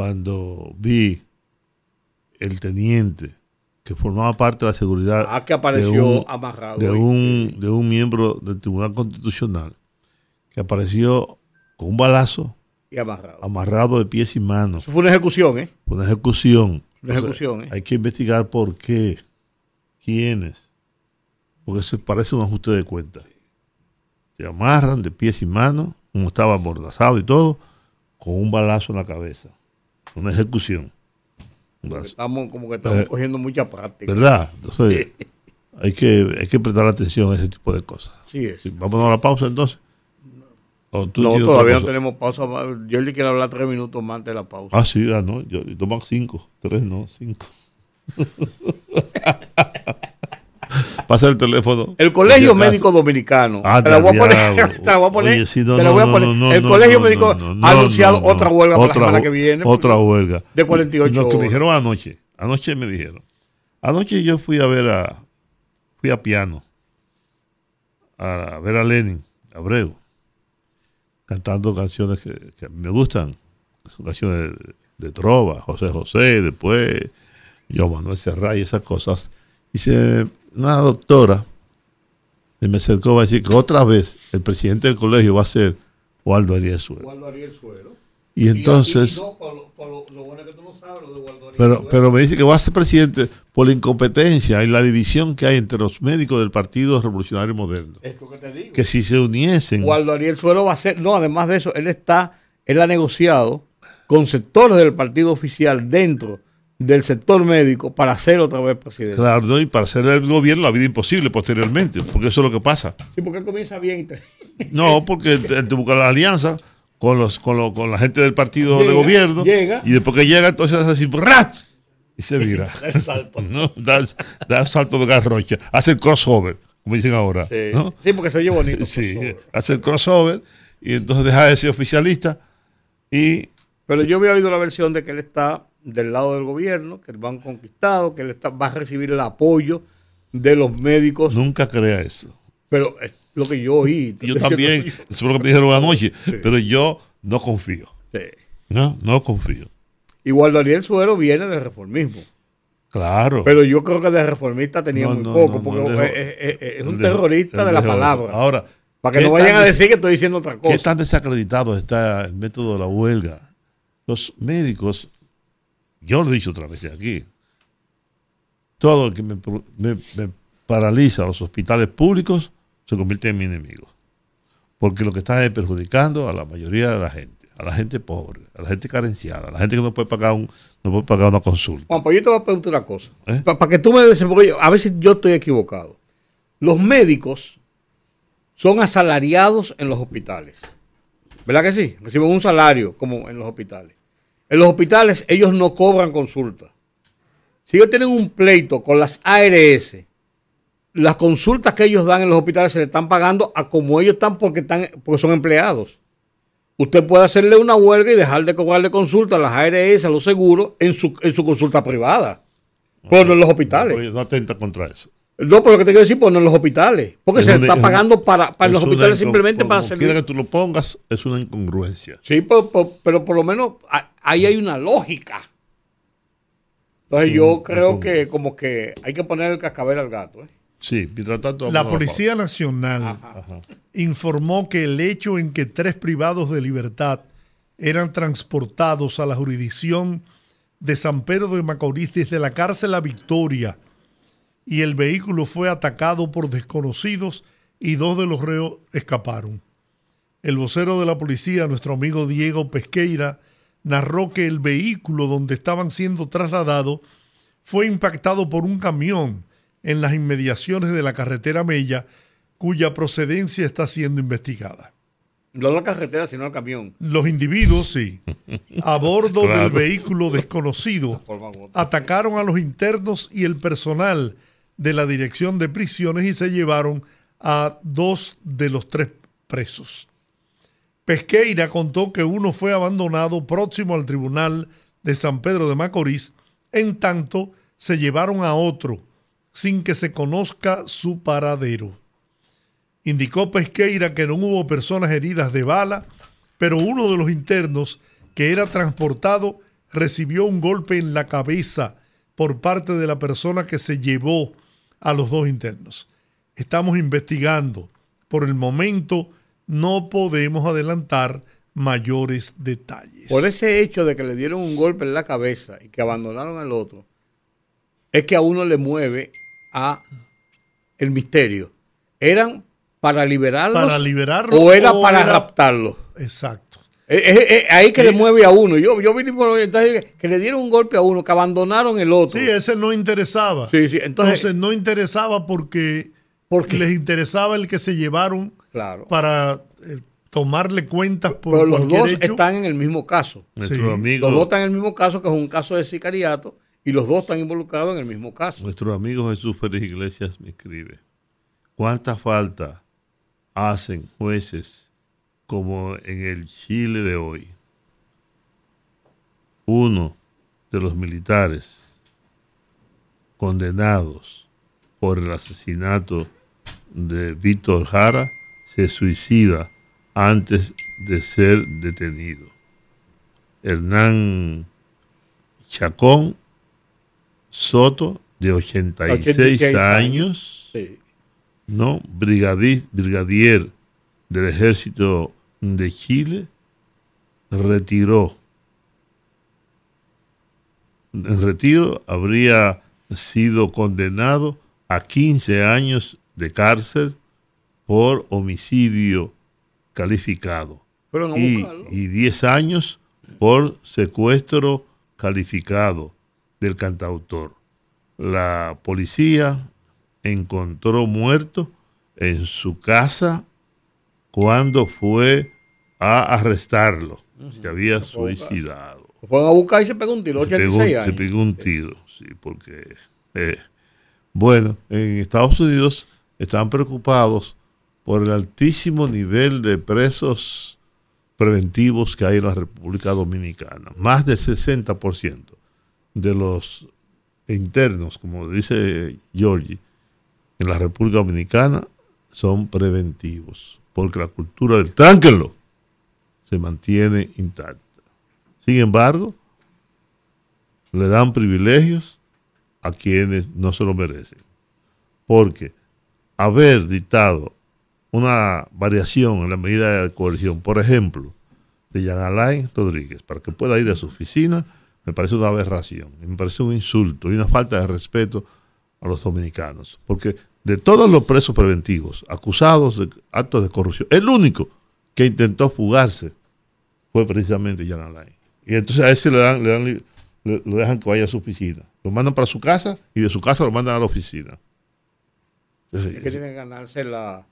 cuando vi el teniente que formaba parte de la seguridad Ah, que apareció de un- amarrado. de un, de un miembro del Tribunal Constitucional que apareció con un balazo Y amarrado. amarrado de pies y manos. Eso fue una ejecución, ¿eh? Una ejecución. Una ejecución, ¿eh? Hay que investigar por qué, quiénes. Porque se parece un ajuste de cuentas. Se amarran de pies y manos, como estaba amordazado y todo, con un balazo en la cabeza. Una ejecución. Estamos como que estamos Eh, cogiendo mucha práctica. ¿Verdad? Entonces, hay que, hay que prestar atención a ese tipo de cosas. Así es. Sí, Vámonos a la pausa entonces. ¿O tú No, todavía no tenemos pausa. Yo le quiero hablar tres minutos más antes de la pausa. Ah, sí, ah, no. Yo, yo tomo cinco. Tres, no, cinco. *laughs* *laughs* Pasa el teléfono. El Colegio. Médico Dominicano. Ah, te la voy a poner. *laughs* Te la voy a poner. Oye, sí, no, te la no, voy a no, poner. no, no, el Colegio Médico ha anunciado otra huelga para la Otra semana que viene. Otra huelga. De 48 Lo que me dijeron anoche. Anoche me dijeron. Anoche yo fui a ver a. Fui a piano. A ver a Lenin, Abreu. Cantando canciones que, que me gustan. Son canciones de, de trova, José José, después yo Manuel Serrat y esas cosas. Dice una doctora y me acercó a decir que otra vez el presidente del colegio va a ser Waldo Ariel Suero. Waldo Ariel Suero. Y entonces, Y, no, por lo, por lo- lo bueno que tú no sabes, lo de Waldo Ariel pero, Suero. pero me dice que va a ser presidente por la incompetencia y la división que hay entre los médicos del Partido Revolucionario Moderno. Esto que te digo. Que si se uniesen, Waldo Ariel Suero va a ser. No, además de eso, él está. Él ha negociado con sectores del partido oficial dentro del sector médico para ser otra vez presidente. claro, ¿no? y para hacer el gobierno la vida imposible posteriormente, porque eso es lo que pasa. Sí, porque él comienza bien. y te- No, porque te, te busca la alianza con los con, lo- con la gente del partido de gobierno llega. y después que llega entonces hace así ¡rat! y se vira. *laughs* El salto. *laughs* ¿no? Da, da salto de garrocha, hace el crossover, como dicen ahora. Sí, ¿no? sí, porque se oye bonito. Sí, favor. hace el crossover y entonces deja de ser oficialista y Pero yo había oído la versión de que él está del lado del gobierno, que lo han conquistado, que él está, va a recibir el apoyo de los médicos. nunca crea eso. Pero es lo que yo oí. *laughs* Yo también, *laughs* eso es lo que me dijeron anoche, Sí. pero yo no confío. Sí. No, no confío. Igual Daniel Suero viene del reformismo. Claro. Pero yo creo que de reformista tenía No, muy no, poco, no, porque es, es- es- es un terrorista de la palabra. Ahora, para que ¿qué no vayan a decir que estoy diciendo otra cosa. ¿Qué tan desacreditado está el método de la huelga? Los médicos, yo lo he dicho otra vez aquí, todo el que me, me- me paraliza los hospitales públicos se convierte en mi enemigo. Porque lo que está es perjudicando a la mayoría de la gente, a la gente pobre, a la gente carenciada, a la gente que no puede pagar, un, no puede pagar una consulta. Juan, pues yo te voy a preguntar una cosa. ¿Eh? Para que tú me des, porque yo- a veces yo estoy equivocado. Los médicos son asalariados en los hospitales. ¿Verdad que sí? Reciben un salario como en los hospitales. En los hospitales ellos no cobran consulta. Si ellos tienen un pleito con las ARS, las consultas que ellos dan en los hospitales se le están pagando a como ellos están porque, están, porque son empleados. Usted puede hacerle una huelga y dejar de cobrarle consulta a las ARS, a los seguros, en su, en su consulta privada. Pero no en los hospitales. No atenta contra eso. No, pero lo que te quiero decir, pues no en los hospitales. Porque Es se una- está es pagando para, para Es los hospitales simplemente para hacer. quiera que tú lo pongas, es una incongruencia. Sí, pero, pero- pero por lo menos ahí hay una lógica. Entonces yo Mm, creo que como que hay que poner el cascabel al gato. ¿eh? Sí, mientras tanto. La Policía Nacional informó que el hecho en que tres privados de libertad eran transportados a la jurisdicción de San Pedro de Macorís desde la cárcel a Victoria y el vehículo fue atacado por desconocidos y dos de los reos escaparon. El vocero de la policía, nuestro amigo Diego Pesqueira, narró que el vehículo donde estaban siendo trasladados fue impactado por un camión en las inmediaciones de la carretera Mella, cuya procedencia está siendo investigada. No la carretera, sino el camión. Los individuos, sí, a bordo Claro. del vehículo desconocido, atacaron a los internos y el personal de la dirección de prisiones y se llevaron a dos de los tres presos. Pesqueira contó que uno fue abandonado próximo al tribunal de San Pedro de Macorís, en tanto se llevaron a otro sin que se conozca su paradero. Indicó Pesqueira que no hubo personas heridas de bala, pero uno de los internos que era transportado recibió un golpe en la cabeza por parte de la persona que se llevó a los dos internos. Estamos investigando. Por el momento no podemos adelantar mayores detalles. Por ese hecho de que le dieron un golpe en la cabeza y que abandonaron al otro, es que a uno le mueve a el misterio. ¿Eran para liberarlos? Para liberarlos ¿O era o para era- raptarlos? Exacto. Eh, eh, eh, ahí que le mueve a uno. Yo, yo vine por entonces, que le dieron un golpe a uno, que abandonaron el otro. Sí, ese no interesaba. Sí, sí, entonces- Entonces, no interesaba porque, Porque- les interesaba el que se llevaron Claro. para eh, tomarle cuentas por Pero los dos hecho. están en el mismo caso. Nuestro amigo, Los dos están en el mismo caso, que es un caso de sicariato, y los dos están involucrados en el mismo caso. nuestro amigo Jesús Pérez Iglesias me escribe, ¿cuánta falta hacen jueces como en el Chile de hoy? Uno de los militares condenados por el asesinato de Víctor Jara se suicida antes de ser detenido. Hernán Chacón Soto, de 86, 86 años. Sí. ¿no? Brigadi- brigadier del ejército de Chile, retiró. En retiro habría sido condenado a 15 años de cárcel por homicidio calificado a y, y 10 años por secuestro calificado del cantautor. La policía encontró muerto en su casa cuando fue a arrestarlo. Se había suicidado. Lo fueron a buscar y se pegó un tiro, Se pegó, 86 se años. pegó un tiro, sí, porque... eh, bueno, en Estados Unidos están preocupados por el altísimo nivel de presos preventivos que hay en la República Dominicana. Más del 60% de los internos, como dice Giorgi, en la República Dominicana son preventivos, porque la cultura del tránquenlo se mantiene intacta. Sin embargo, le dan privilegios a quienes no se lo merecen. Porque haber dictado una variación en la medida de coerción, por ejemplo, de Jean Alain Rodríguez, para que pueda ir a su oficina, me parece una aberración, me parece un insulto y una falta de respeto a los dominicanos. Porque de todos los presos preventivos acusados de actos de corrupción, el único que intentó fugarse fue precisamente Jean Alain. Y entonces a ese le dan, le dan, le- lo dejan que vaya a su oficina. Lo mandan para su casa y de su casa lo mandan a la oficina. Entonces, Es que tiene que ganarse la,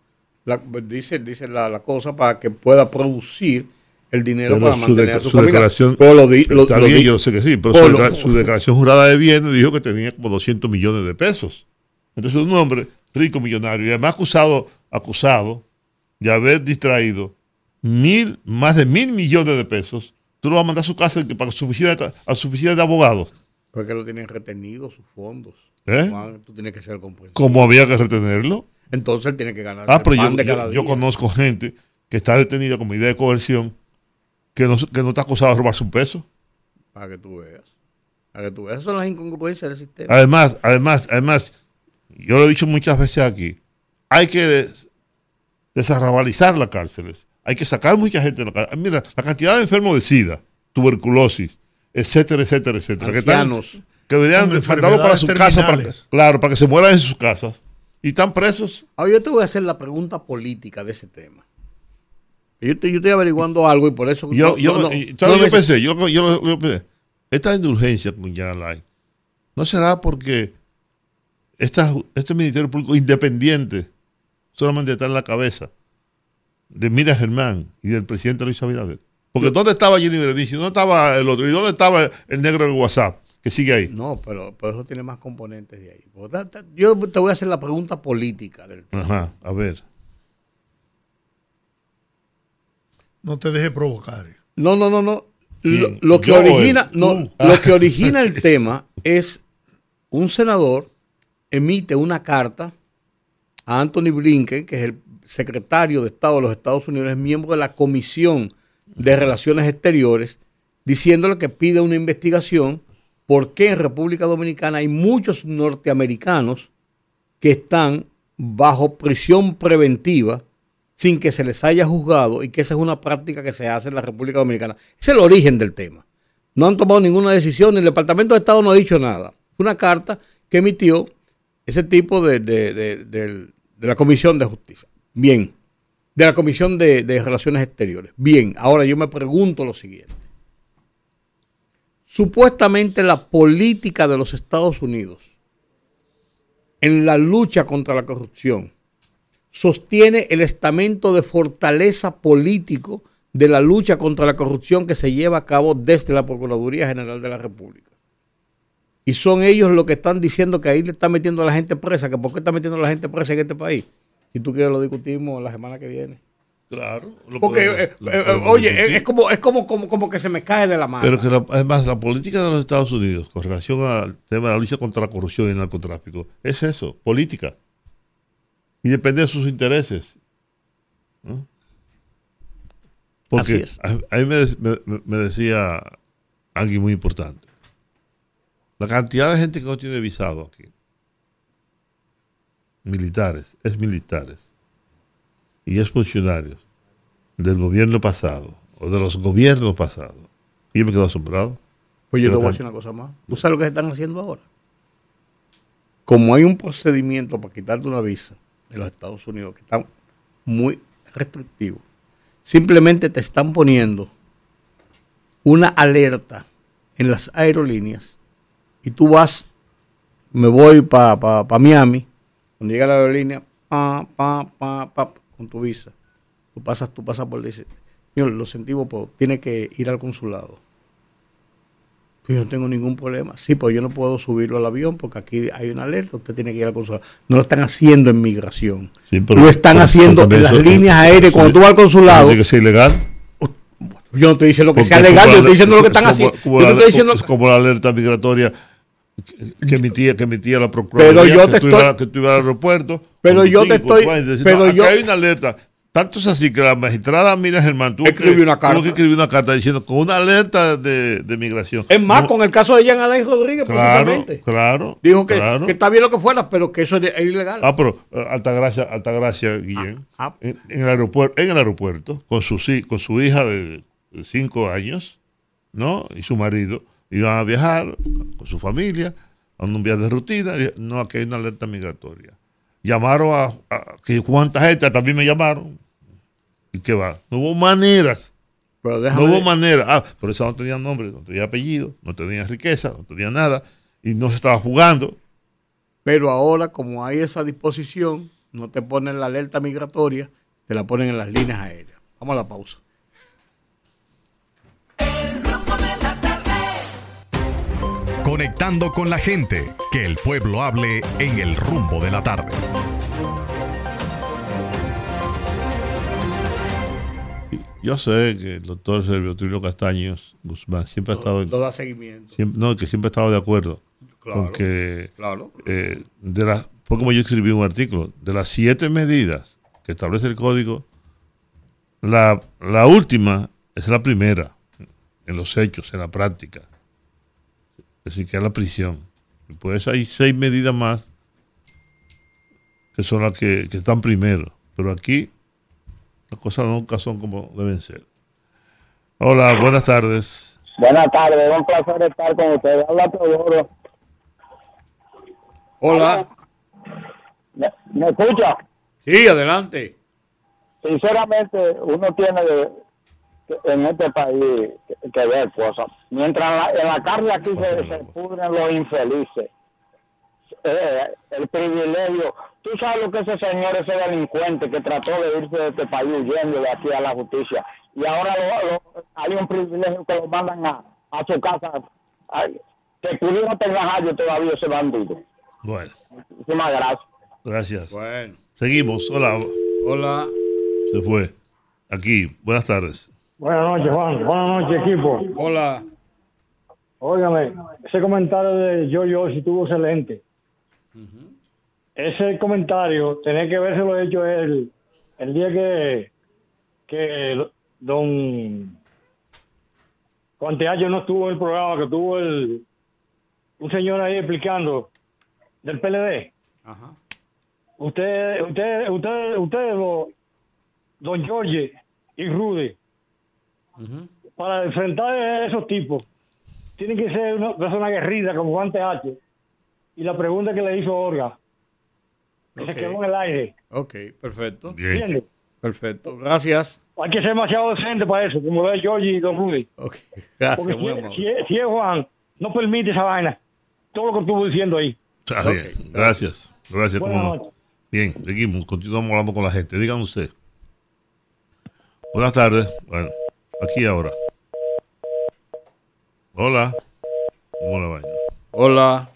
la- dice, dice la, la cosa para que pueda producir el dinero pero para mantener a su, su familia. declaración, Pero lo di- lo- yo lo sé que sí, pero su, lo- decla- su declaración jurada de bienes dijo que tenía como 200 millones de pesos. Entonces un hombre rico, millonario, y además acusado, acusado de haber distraído mil, más de mil millones de pesos, tú lo vas a mandar a su casa para su oficina a su oficina de abogados. Porque lo tienen retenido, sus fondos. ¿Eh? Juan, tú tienes que ser comprensivo. Como había que retenerlo. Entonces él tiene que ganar Ah, pero yo, conozco gente que está detenida con medida de coerción que no, que no está acusado de robarse un peso. Para que tú veas. Para que tú veas. Esas son las incongruencias del sistema. Además, además, además, yo lo he dicho muchas veces aquí, hay que des- desarrabalizar las cárceles. Hay que sacar mucha gente de la cárcel. Mira, la cantidad de enfermos de SIDA, tuberculosis, etcétera, etcétera, etcétera. Que, están- Ancianos. que deberían para su casa, para que- claro, para que se mueran en sus casas. Y están presos. Ahora yo te voy a hacer la pregunta política de ese tema. Yo, te- yo estoy averiguando algo y por eso... Yo, no- yo, no- no- y- ¿sabes no que pensé? Yo, yo, lo- yo pensé, esta indulgencia con Jan Alain, ¿no será porque esta, este Ministerio Público independiente solamente está en la cabeza de Mira Germán y del presidente Luis Abinader? Porque ¿dónde estaba Jenny Berenice? ¿Dónde estaba el otro? ¿Y dónde estaba el negro del WhatsApp? que sigue ahí. No, pero, pero eso tiene más componentes de ahí. Yo te voy a hacer la pregunta política del tema. Ajá, a ver. No te dejes provocar. No, no, no, no. Lo, que Yo o origina, no, lo que *laughs* origina el tema es un senador emite una carta a Anthony Blinken, que es el secretario de Estado de los Estados Unidos, es miembro de la Comisión de Relaciones Exteriores, diciéndole que pide una investigación por qué en República Dominicana hay muchos norteamericanos que están bajo prisión preventiva sin que se les haya juzgado y que esa es una práctica que se hace en la República Dominicana. Es el origen del tema. No han tomado ninguna decisión, el Departamento de Estado no ha dicho nada. Una carta que emitió ese tipo de, de- de- la Comisión de Justicia. Bien, de la Comisión de Relaciones Exteriores. Bien, ahora yo me pregunto lo siguiente. Supuestamente la política de los Estados Unidos en la lucha contra la corrupción sostiene el estamento de fortaleza político de la lucha contra la corrupción que se lleva a cabo desde la Procuraduría General de la República. Y son ellos los que están diciendo que ahí le están metiendo a la gente presa, que por qué está metiendo a la gente presa en este país. Si tú quieres lo discutimos la semana que viene. Claro. lo Porque, podemos- eh, lo eh, oye, discutir. es, como, es como, como, como que se me cae de la mano. Pero que la- además la política de los Estados Unidos con relación al tema de la lucha contra la corrupción y el narcotráfico es eso, política. Y depende de sus intereses. ¿no? Porque Así es. A, a mí me- me decía alguien muy importante. La cantidad de gente que no tiene visado aquí. Militares, es militares. Y es funcionarios del gobierno pasado o de los gobiernos pasados. Y yo me quedo asombrado. Pues yo te voy a decir una cosa más. ¿Tú sabes lo que se están haciendo ahora? Como hay un procedimiento para quitarte una visa de los Estados Unidos que está muy restrictivo, simplemente te están poniendo una alerta en las aerolíneas y tú vas, me voy para Miami, cuando llega la aerolínea, pa, pa, pa, pa, con tu visa, tú pasas tu pasaporte y dices, señor, lo sentimos, pero tiene que ir al consulado. Pues yo no tengo ningún problema. Sí, pues yo no puedo subirlo al avión porque aquí hay una alerta, usted tiene que ir al consulado. No lo están haciendo en migración. Sí, pero- lo están pero- haciendo pero en las eso- líneas aéreas. Cuando tú vas al consulado, que ser ilegal. yo no estoy diciendo que Porque sea legal, yo estoy diciendo lo que están haciendo. como Yo la- te estoy diciendo es como la alerta migratoria que- que emitía, que emitía la Procuraduría. Pero yo que te tú estoy- que tú ibas al aeropuerto. Pero yo te estoy- y decir, pero no, yo- hay una alerta. Tanto es así que la magistrada Mira Germán tuvo, Escribió que, una tuvo carta. que escribir una carta diciendo con una alerta de, de migración. Es más, No, con el caso de Jean Alain Rodríguez, Claro, precisamente. claro. Dijo que, claro. que está bien lo que fuera, pero que eso es, ilegal. Ah, pero eh, Altagracia, Altagracia Guillén, Ah, ah. En, en el aeropuerto, en el aeropuerto, con su, con su hija de, de cinco años, ¿no? Y su marido, iban a viajar con su familia, a un viaje de rutina, no, aquí hay una alerta migratoria. Llamaron a, a- que cuánta gente, también me llamaron. ¿Y qué va? No hubo maneras. pero No hubo manera. Ah, pero esa no tenía nombre, no tenía apellido, no tenía riqueza, no tenía nada. Y no se estaba jugando. pero ahora, como hay esa disposición, no te ponen la alerta migratoria, te la ponen en las líneas aéreas. Vamos a la pausa. Conectando con la gente, que el pueblo hable en el rumbo de la tarde. Yo sé que el doctor Servio Tulio Castaños Guzmán siempre ha estado en- No da seguimiento. siempre- no, que siempre ha estado de acuerdo Claro. con que Claro. eh, de las fue como yo escribí un artículo de las siete medidas que establece el código la, la última es la primera en los hechos en la práctica es decir que es la prisión después hay seis medidas más que son las que, que están primero pero aquí las cosas nunca son como deben ser hola buenas tardes Buenas tardes, un placer estar con ustedes. Habla Teodoro. Hola. ¿Me, me escucha? Sí, adelante. Sinceramente, uno tiene de- que- en este país que, ver cosas. Mientras la- en la cárcel aquí se, se pudren los infelices. Eh, el privilegio. Tú sabes lo que ese señor, ese delincuente que trató de irse de este país huyendo de aquí a la justicia. Y ahora lo- lo- hay un privilegio que lo mandan a, a su casa. Ay, que pudiera tener yo todavía ese bandido. Bueno, Muchísimas gracias. gracias. Bueno. Seguimos. Hola. Hola. Se fue. Aquí. Buenas tardes. Buenas noches, Juan. Buenas noches, equipo. Hola. Óigame, ese comentario de yo yo si tuvo excelente. Ese comentario tenía que haberse lo hecho él el día que, que don Juan Teacho no estuvo en el programa, que tuvo el, un señor ahí explicando del PLD. Ajá. Usted, usted, usted, usted, don Jorge y Rudy, para enfrentar a esos tipos, tienen que ser una persona aguerrida como Juan H. Y la pregunta que le hizo Orga, que se quedó en el aire. Ok, perfecto. ¿Entiendes? Perfecto. Gracias. Hay que ser demasiado decente para eso, como lo de George y Don Rudy. Gracias, Porque muy si, es- si es Juan, no permite esa vaina. Todo lo que estuvo diciendo ahí. Está bien. Gracias. Gracias. Noches. Bien, seguimos. Continuamos hablando con la gente. Dígame usted. Buenas tardes. Bueno, aquí ahora. Hola. ¿Cómo la vaina? Hola.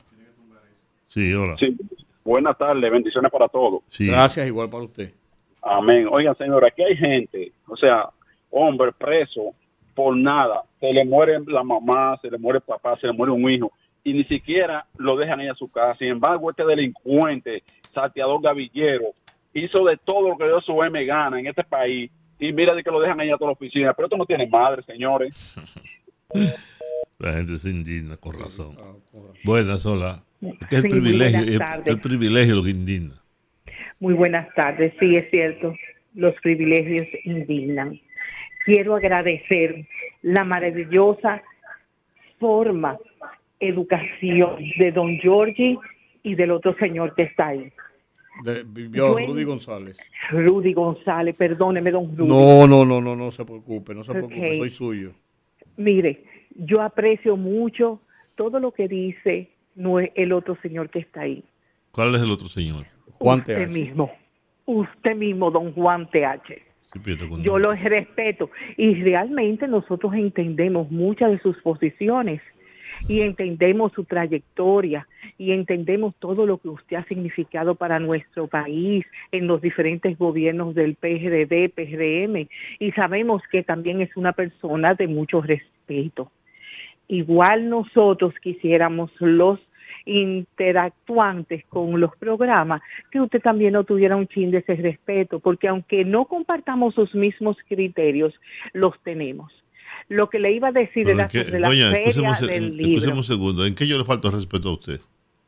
Sí, hola. Sí. Buenas tardes, bendiciones para todos. Gracias, igual para usted. Amén. Oigan, señora, aquí hay gente, o sea, hombre preso por nada. Se le muere la mamá, se le muere el papá, se le muere un hijo y ni siquiera lo dejan ir a su casa. Sin embargo, este delincuente, salteador gavillero, hizo de todo lo que dio su M gana en este país y mira de que lo dejan ahí a toda la oficina. Pero esto no tiene madre, señores. *laughs* La gente se indigna con razón. Buenas, hola. Es el Sí, privilegio, el, privilegio lo que indigna. Muy buenas tardes, sí es cierto, los privilegios indignan. Quiero agradecer la maravillosa forma, educación de don Giorgi y del otro señor que está ahí, De, yo, Rudy González. Rudy González, perdóneme don Rudy. No, no, no, no, no se preocupe, no se preocupe, soy suyo. Mire, yo aprecio mucho todo lo que dice el otro señor que está ahí. ¿Cuál es el otro señor? Juan Usted mismo, usted mismo, don Juan TH. Yo los respeto y realmente nosotros entendemos muchas de sus posiciones y entendemos su trayectoria y entendemos todo lo que usted ha significado para nuestro país en los diferentes gobiernos del PRD, PRM y sabemos que también es una persona de mucho respeto. Igual nosotros quisiéramos los interactuantes con los programas, que usted también no tuviera un chin de ese respeto, porque aunque no compartamos sus mismos criterios, los tenemos. Lo que le iba a decir era en qué- sobre la doña, feria del escúcheme libro. un segundo. ¿En qué yo le falto respeto a usted?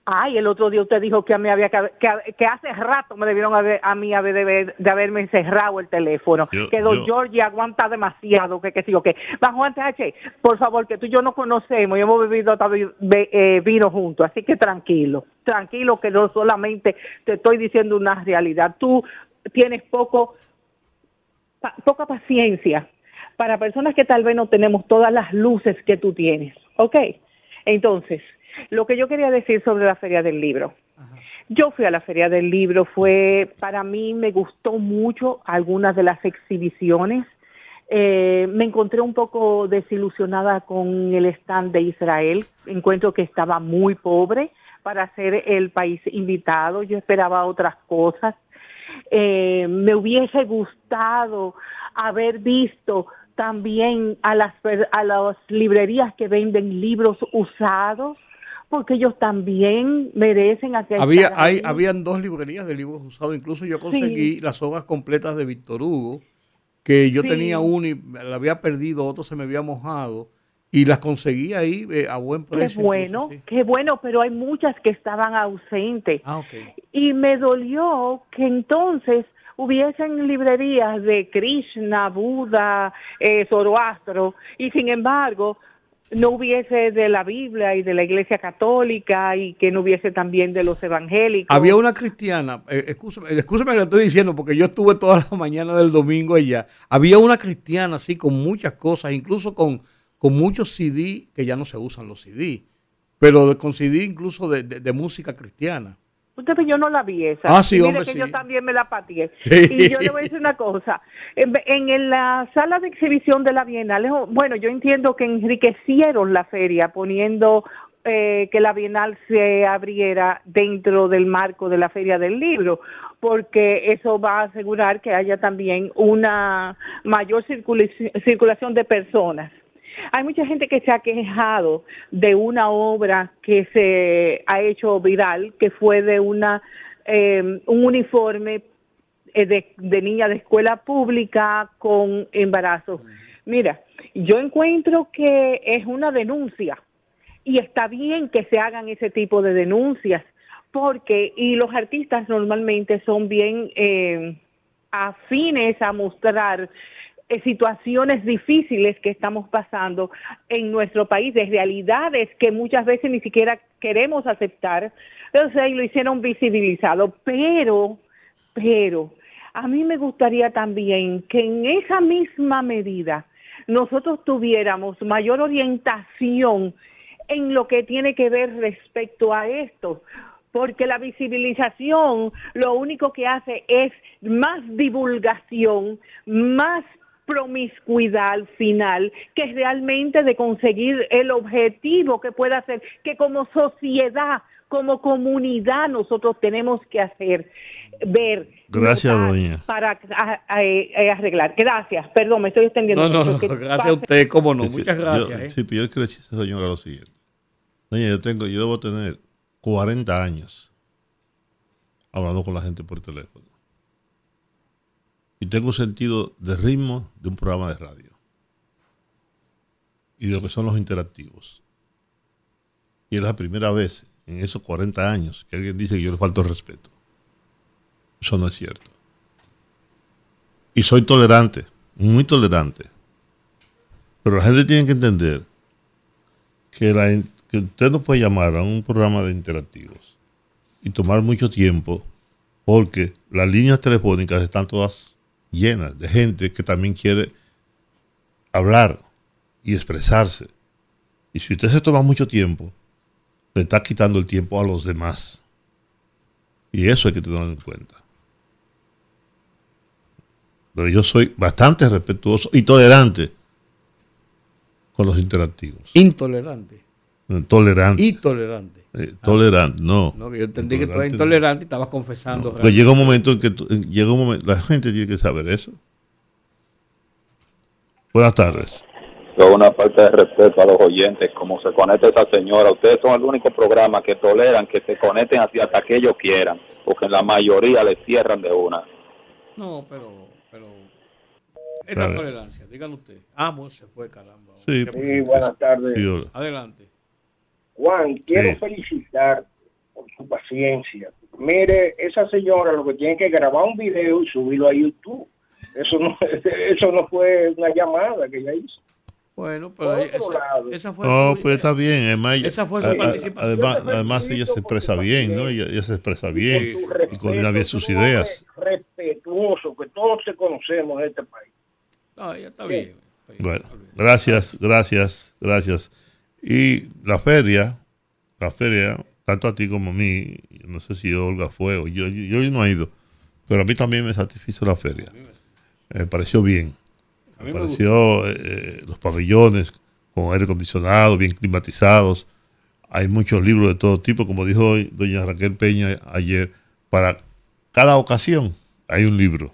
Ay, el otro día usted dijo que a mí había que, que, que hace rato me debieron haber, a mí haber de, de haberme cerrado el teléfono, Yo- que don yo- Georgie aguanta demasiado, que que sigo que. Bajo Juan TH, por favor, que tú y yo nos conocemos y hemos bebido hasta eh, vino juntos, así que tranquilo, tranquilo que no solamente te estoy diciendo una realidad, tú tienes poco pa- poca paciencia para personas que tal vez no tenemos todas las luces que tú tienes, ¿ok? Entonces, lo que yo quería decir sobre la Feria del Libro. Yo fui a la Feria del Libro, fue, para mí me gustó mucho algunas de las exhibiciones. Eh, me encontré un poco desilusionada con el stand de Israel. Encuentro que estaba muy pobre para ser el país invitado. Yo esperaba otras cosas. Eh, me hubiese gustado haber visto también a las, a las librerías que venden libros usados, porque ellos también merecen aquel Había, hay, habían dos librerías de libros usados. Incluso yo conseguí las obras completas de Víctor Hugo, que yo Sí. tenía uno y la había perdido, otro se me había mojado, y las conseguí ahí eh, a buen Qué precio. bueno, qué bueno, pero hay muchas que estaban ausentes. Ah, ok. Y me dolió que entonces hubiesen librerías de Krishna, Buda, eh, Zoroastro, y sin embargo no hubiese de la Biblia y de la Iglesia Católica y que no hubiese también de los evangélicos. Había una cristiana, eh, escúchame, que le estoy diciendo porque yo estuve toda la mañana del domingo allá. Había una cristiana así con muchas cosas, incluso con, con muchos CD, que ya no se usan los CD, pero con CD incluso de- de música cristiana. Usted ve, yo no la vi esa. Ah, sí, Y mire hombre, que sí. yo también me la pateé. Sí. Y yo le voy a decir una cosa. En, en la sala de exhibición de la Bienal, bueno, yo entiendo que enriquecieron la feria poniendo eh, que la Bienal se abriera dentro del marco de la Feria del Libro, porque eso va a asegurar que haya también una mayor circulaci- circulación de personas. Hay mucha gente que se ha quejado de una obra que se ha hecho viral, que fue de una eh, un uniforme eh, de, de niña de escuela pública con embarazo. Mira, yo encuentro que es una denuncia y está bien que se hagan ese tipo de denuncias porque y los artistas normalmente son bien eh, afines a mostrar situaciones difíciles que estamos pasando en nuestro país, de realidades que muchas veces ni siquiera queremos aceptar. Entonces ahí lo hicieron visibilizado, pero, pero, a mí me gustaría también que en esa misma medida nosotros tuviéramos mayor orientación en lo que tiene que ver respecto a esto, porque la visibilización lo único que hace es más divulgación, más promiscuidad al final, que realmente de conseguir el objetivo que pueda hacer, que como sociedad, como comunidad nosotros tenemos que hacer, ver Gracias, notar, doña. para a- a- a- arreglar. Gracias, perdón, me estoy extendiendo. No, no, gracias a usted, cómo no, Es muchas yo- gracias. ¿eh? Sí, pero yo quiero señora lo siguiente. Doña, yo tengo, yo debo tener 40 años hablando con la gente por teléfono. Y tengo un sentido de ritmo de un programa de radio. Y de lo que son los interactivos. Y es la primera vez en esos 40 años que alguien dice que yo le falto respeto. Eso no es cierto. Y soy tolerante, muy tolerante. Pero la gente tiene que entender que, la usted no puede llamar a un programa de interactivos y tomar mucho tiempo porque las líneas telefónicas están todas llenas de gente que también quiere hablar y expresarse. Y si usted se toma mucho tiempo, le está quitando el tiempo a los demás. Y eso hay que tenerlo en cuenta. Pero yo soy bastante respetuoso y tolerante con los interactivos. Intolerante. Tolerante. Intolerante. Eh, tolerante, no. No, yo entendí que tú eras Intolerante, y estabas confesando. Porque llega un momento en que tú- en- llega un momento, la gente tiene que saber eso. Buenas tardes. Es una falta de respeto a los oyentes, como se conecta esa señora. Ustedes son el único programa que toleran que se conecten así hasta que ellos quieran, porque en la mayoría les cierran de una. No, pero, pero esta tolerancia, díganlo usted. Amo se fue, caramba. Sí, Qué- buenas tardes. Sí. Adelante. Juan, quiero Sí. felicitar por su paciencia. Mire, esa señora lo que tiene que grabar un video y subirlo a YouTube. Eso no, *laughs* eso no fue una llamada que ella hizo. Bueno, pero ahí- esa, lado. esa fue No, su- pues está bien. Además, Esa fue su a- a- participación. además, ella se expresa bien, ¿no? Ella, ella se expresa bien y respeto, coordina bien sus ideas. Respetuoso, que todos te conocemos en este país. No, ella está bien. Bueno, gracias, gracias, gracias. Y la feria, la feria, tanto a ti como a mí, no sé si Olga fue o yo, yo, yo no he ido, pero a mí también me satisfizo la feria. Me pareció bien. Me pareció eh, los pabellones con aire acondicionado, bien climatizados. Hay muchos libros de todo tipo, como dijo hoy doña Raquel Peña ayer, para cada ocasión hay un libro.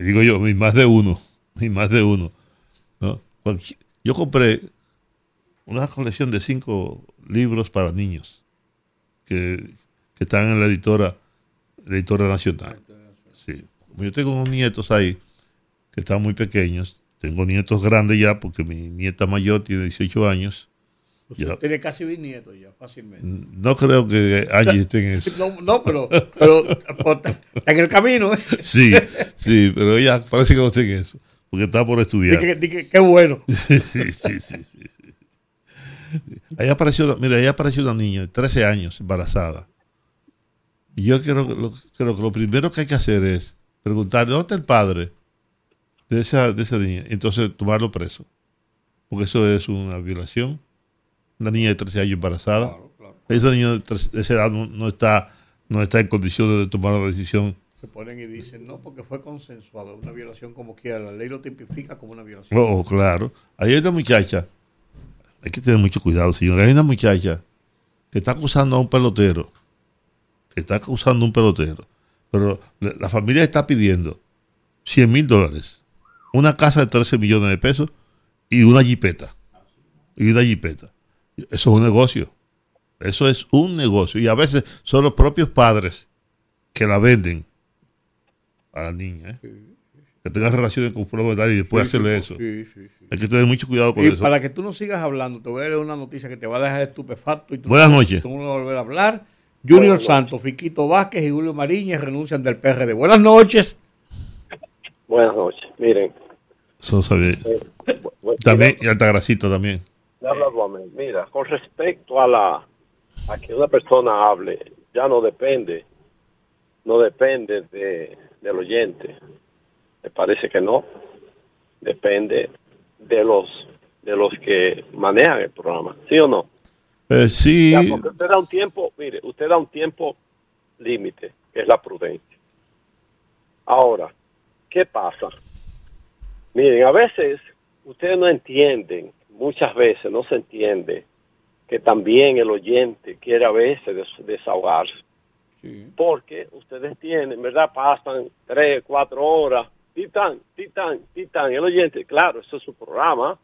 Y digo yo, y más de uno, *laughs* y más de uno. Yo compré una colección de cinco libros para niños que, que están en la editora, la editora nacional. Sí. Como yo tengo unos nietos ahí que están muy pequeños, tengo nietos grandes ya porque mi nieta mayor tiene 18 años. Ya- Tiene casi bisnieto ya, fácilmente. no creo que allí estén eso. *laughs* No, no, pero, pero está en el camino. ¿eh? *laughs* Sí, sí, pero ella parece que no está en eso, porque está por estudiar. Qué bueno. *laughs* sí, sí, sí, sí. Ahí apareció, mira, ahí apareció una niña de 13 años, embarazada. Y yo creo, que lo, creo que lo primero que hay que hacer es preguntar, ¿dónde está el padre de esa, de esa niña? Entonces tomarlo preso. Porque eso es una violación. Una niña de 13 años embarazada. Esa niña de, 13 de esa edad no, no está, no está en condiciones de tomar una decisión. Se ponen y dicen, no, porque fue consensuado. Una violación como quiera. La ley lo tipifica como una violación. Oh, claro. Ahí hay una muchacha, hay que tener mucho cuidado, señor. Hay una muchacha que está acusando a un pelotero, que está acusando a un pelotero, pero la, familia está pidiendo 100 mil dólares, una casa de 13 millones de pesos y una jipeta. Y una jipeta. Eso es un negocio. Eso es un negocio. Y a veces son los propios padres que la venden a la niña. ¿eh? Que tengan relaciones con un y después Sí, hacerle sí, eso. sí, sí, sí. Hay que tener mucho cuidado con Y eso. para que tú no sigas hablando, te voy a leer una noticia que te va a dejar estupefacto. Y tú Buenas no- noches. Tú no vas a volver a hablar. Junior Santos, Fiquito Vázquez y Julio Mariñez renuncian del PRD. Buenas noches. Buenas noches. Miren, Eso sabía. bu- También, y Altagracito también. Mira, con respecto a la a que una persona hable, ya no depende, no depende de, del oyente. Me parece que no. Depende de los de los que manejan el programa, ¿sí o no? Eh, sí, Ya, porque usted da un tiempo, mire, usted da un tiempo límite, que es la prudencia. Ahora, ¿qué pasa? Miren, a veces ustedes no entienden, muchas veces no se entiende que también el oyente quiere a veces des- desahogarse. Porque ustedes tienen, ¿verdad? Pasan tres, cuatro horas, titán, titán, titán. El oyente, claro, eso es su programa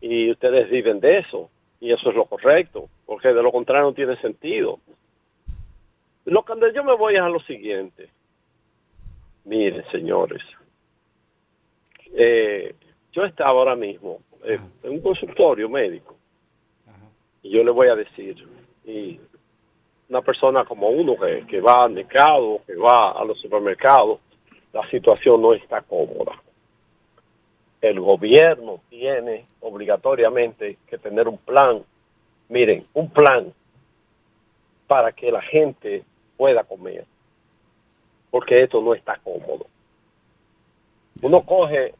y ustedes viven de eso y eso es lo correcto, porque de lo contrario no tiene sentido. Lo que yo me voy es a lo siguiente. Miren, señores, eh, yo estaba ahora mismo eh, en un consultorio médico y yo le voy a decir, y una persona como uno que, que va al mercado, que va a los supermercados, la situación no está cómoda. El gobierno tiene obligatoriamente que tener un plan, miren, un plan para que la gente pueda comer, porque esto no está cómodo. Uno coge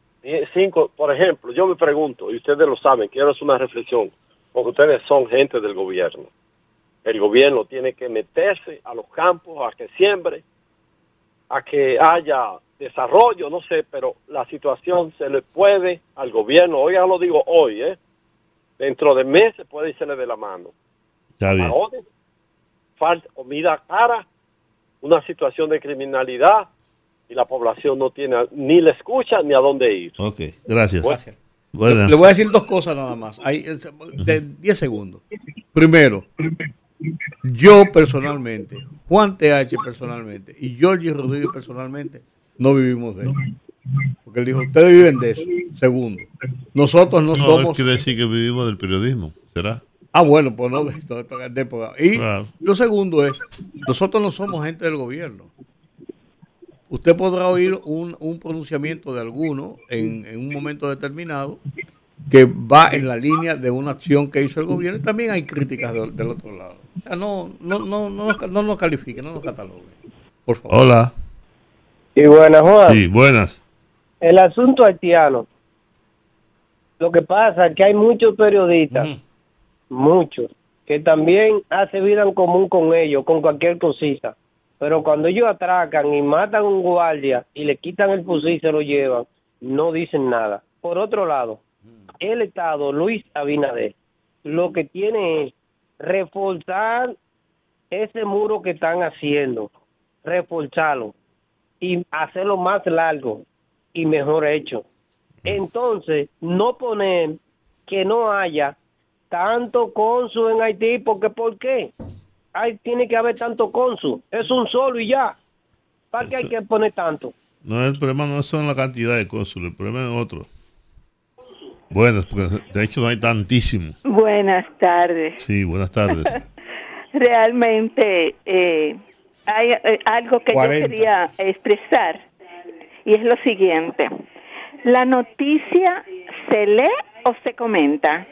cinco, por ejemplo, yo me pregunto, y ustedes lo saben, quiero hacer una reflexión, porque ustedes son gente del gobierno. El gobierno tiene que meterse a los campos, a que siembre, a que haya desarrollo, no sé, pero la situación se le puede al gobierno, hoy ya lo digo hoy, ¿eh? dentro de meses puede irse de la mano. Está bien. Parones, falta comida cara, una situación de criminalidad y la población no tiene ni la escucha ni a dónde ir. Ok, gracias. Gracias. Buenas. Le voy a decir dos cosas nada más. Hay, eh, de 10 segundos. Primero, yo personalmente, Juan TH personalmente y Georgie Rodríguez personalmente no vivimos de eso. Porque él dijo, ustedes viven de eso. Segundo, nosotros no, No, somos... quiere decir que vivimos del periodismo, ¿será? Ah, bueno, pues no de, de- de. Y Claro. lo segundo es, nosotros no somos gente del gobierno. Usted podrá oír un, un pronunciamiento de alguno en, en un momento determinado que va en la línea de una acción que hizo el gobierno y también hay críticas del, del otro lado. O sea, no, no, no, no, nos, no nos califiquen, no nos cataloguen. Por favor. Hola. Y buenas, Juan. Sí, buenas. El asunto haitiano. Lo que pasa es que hay muchos periodistas, muchos, que también hacen vida en común con ellos, con cualquier cosita. Pero cuando ellos atracan y matan a un guardia y le quitan el fusil y se lo llevan, no dicen nada. Por otro lado, el Estado, Luis Abinader, lo que tiene es reforzar ese muro que están haciendo, reforzarlo y hacerlo más largo y mejor hecho. Entonces, no poner que no haya tanto cónsul en Haití, porque ¿por qué? Hay, tiene que haber tanto cónsul, es un solo y ya. ¿Para qué hay que poner tanto? No, el problema no son la cantidad de cónsules, el problema es otro. Buenas, porque de hecho no hay tantísimo. Buenas tardes. Sí, buenas tardes. *laughs* Realmente eh, hay eh, algo que 40. yo quería expresar y es lo siguiente. ¿La noticia se lee o se comenta?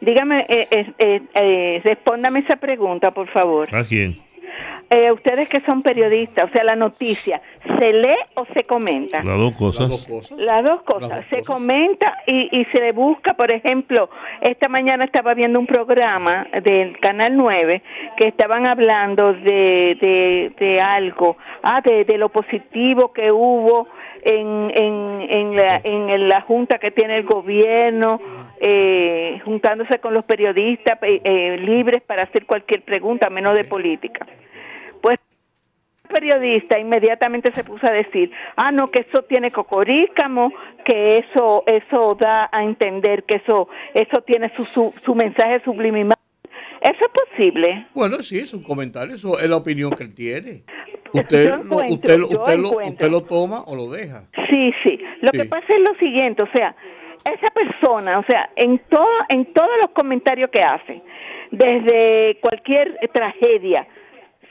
Dígame, eh, eh, eh, eh, respóndame esa pregunta, por favor. ¿A quién? Eh, ustedes que son periodistas, o sea, la noticia, ¿se lee o se comenta? Las dos cosas. Las dos cosas. se comenta y, y se le busca, por ejemplo, esta mañana estaba viendo un programa del Canal 9 que estaban hablando de, de, de algo, ah, de, de lo positivo que hubo en, en, en, la, en la junta que tiene el gobierno, eh, juntándose con los periodistas eh, eh, libres para hacer cualquier pregunta, menos de política. Pues el periodista inmediatamente se puso a decir, ah, no, que eso tiene cocorícamo, que eso eso da a entender que eso eso tiene su, su, su mensaje subliminal. ¿Eso es posible? Bueno, sí, es un comentario, eso es la opinión que él tiene. Usted, lo, usted, usted, lo, usted lo toma o lo deja. Sí, sí. Lo que pasa es lo siguiente, o sea, esa persona, o sea, en todo, en todos los comentarios que hace, desde cualquier tragedia,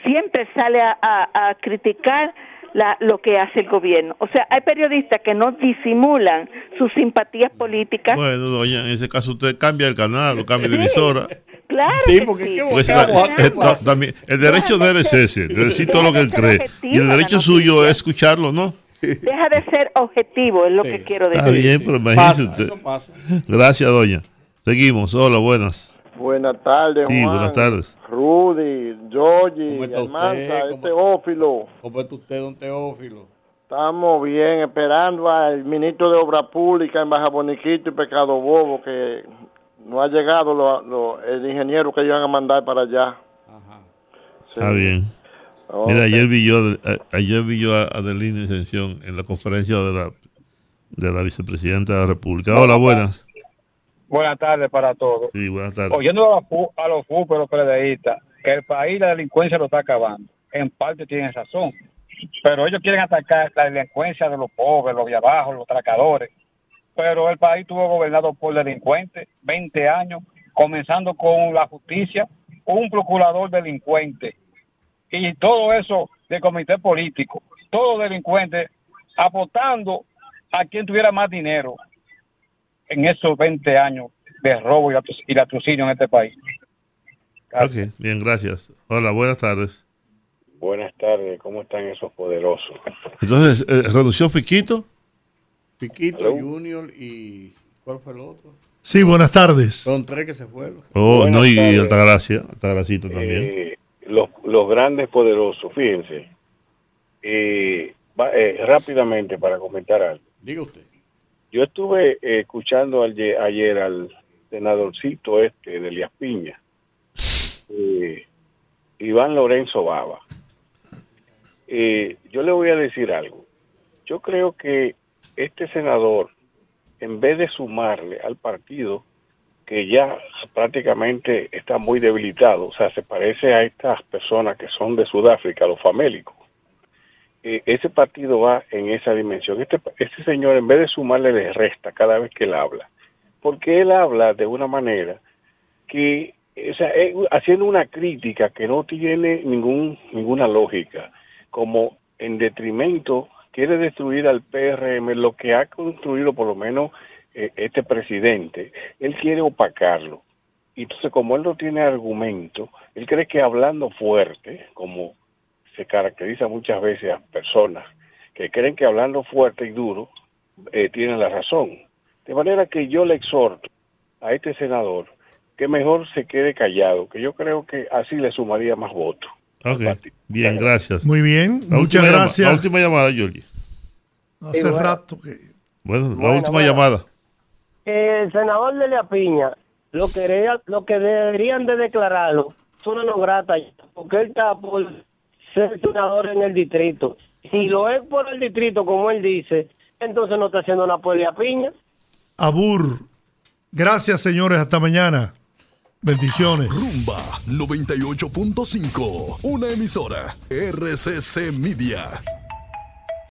siempre sale a, a- a criticar la, lo que hace el gobierno. O sea, hay periodistas que no disimulan sus simpatías políticas. Bueno, doña, en ese caso usted cambia el canal o cambia de emisora. Claro Sí, que porque sí. Vamos la- a- eh, ta- también, el derecho de él es ese, de decir todo lo que él cree. Y el derecho suyo es escucharlo, ¿no? Deja de ser objetivo, es lo que quiero decir. Está bien, pero imagínese usted. Gracias, doña. Seguimos. Hola, buenas. Buenas tardes, Sí, Juan. buenas tardes. Rudy, Georgie, ¿Cómo está Almanza, usted? este Teófilo. ¿Cómo está usted, don Teófilo? Estamos bien, esperando al ministro de Obra Pública en Baja Boniquito y Pecado Bobo, que no ha llegado lo- lo- el ingeniero que iban a mandar para allá. Está bien. Mira, ayer vi yo, a- ayer vi yo a Adelina Ascensión en la conferencia de la, de la vicepresidenta de la República. Hola, buenas. Buenas tardes para todos. Sí, buenas tardes. Oyendo a los, a los fútbolos PLDistas, que el país la delincuencia lo está acabando. En parte tienen razón. Pero ellos quieren atacar la delincuencia de los pobres, los de abajo, los tracadores. Pero el país estuvo gobernado por delincuentes 20 años, comenzando con la justicia, un procurador delincuente. Y todo eso de comité político, todos delincuentes apostando a quien tuviera más dinero en esos 20 años de robo y y latrocinio en este país. Ok, bien, gracias. Hola, buenas tardes. Buenas tardes, ¿cómo están esos poderosos? Entonces, eh, ¿reducción Fiquito? Piquito, Junior y... ¿Cuál fue el otro? Sí, buenas tardes. Son tres que se fueron. Oh, Buenas no, y tardes. Altagracia, Altagracito también. Eh, los, los grandes poderosos, fíjense, eh, va- eh, rápidamente para comentar algo. Diga usted. Yo estuve eh, escuchando ayer, al senadorcito este de Elías Piña, eh, Iván Lorenzo Baba. Eh, yo le voy a decir algo. Yo creo que este senador, en vez de sumarle al partido, que ya prácticamente está muy debilitado, o sea, se parece a estas personas que son de Sudáfrica, los famélicos. Eh, ese partido va en esa dimensión. Este, este señor, en vez de sumarle, le resta cada vez que él habla. Porque él habla de una manera que, o sea, eh, haciendo una crítica que no tiene ningún, ninguna lógica, como en detrimento quiere destruir al PRM, lo que ha construido por lo menos eh, este presidente, él quiere opacarlo. Y entonces, como él no tiene argumento, él cree que hablando fuerte, como se caracteriza muchas veces a personas que creen que hablando fuerte y duro eh, tienen la razón. De manera que yo le exhorto a este senador que mejor se quede callado, que yo creo que así le sumaría más votos. Ok, bien, gracias. Muy bien, La muchas última llama- gracias. la última llamada. Hace bueno. rato que... Bueno, la Bueno, última bueno. llamada. El senador de La Piña, lo que, lo que deberían de declararlo, es una no grata, porque él está por ser senador en el distrito. Si lo es por el distrito, como él dice, entonces no está haciendo una por La Piña. Abur. Gracias, señores. Hasta mañana. Bendiciones. Rumba 98.5, una emisora RCC Media.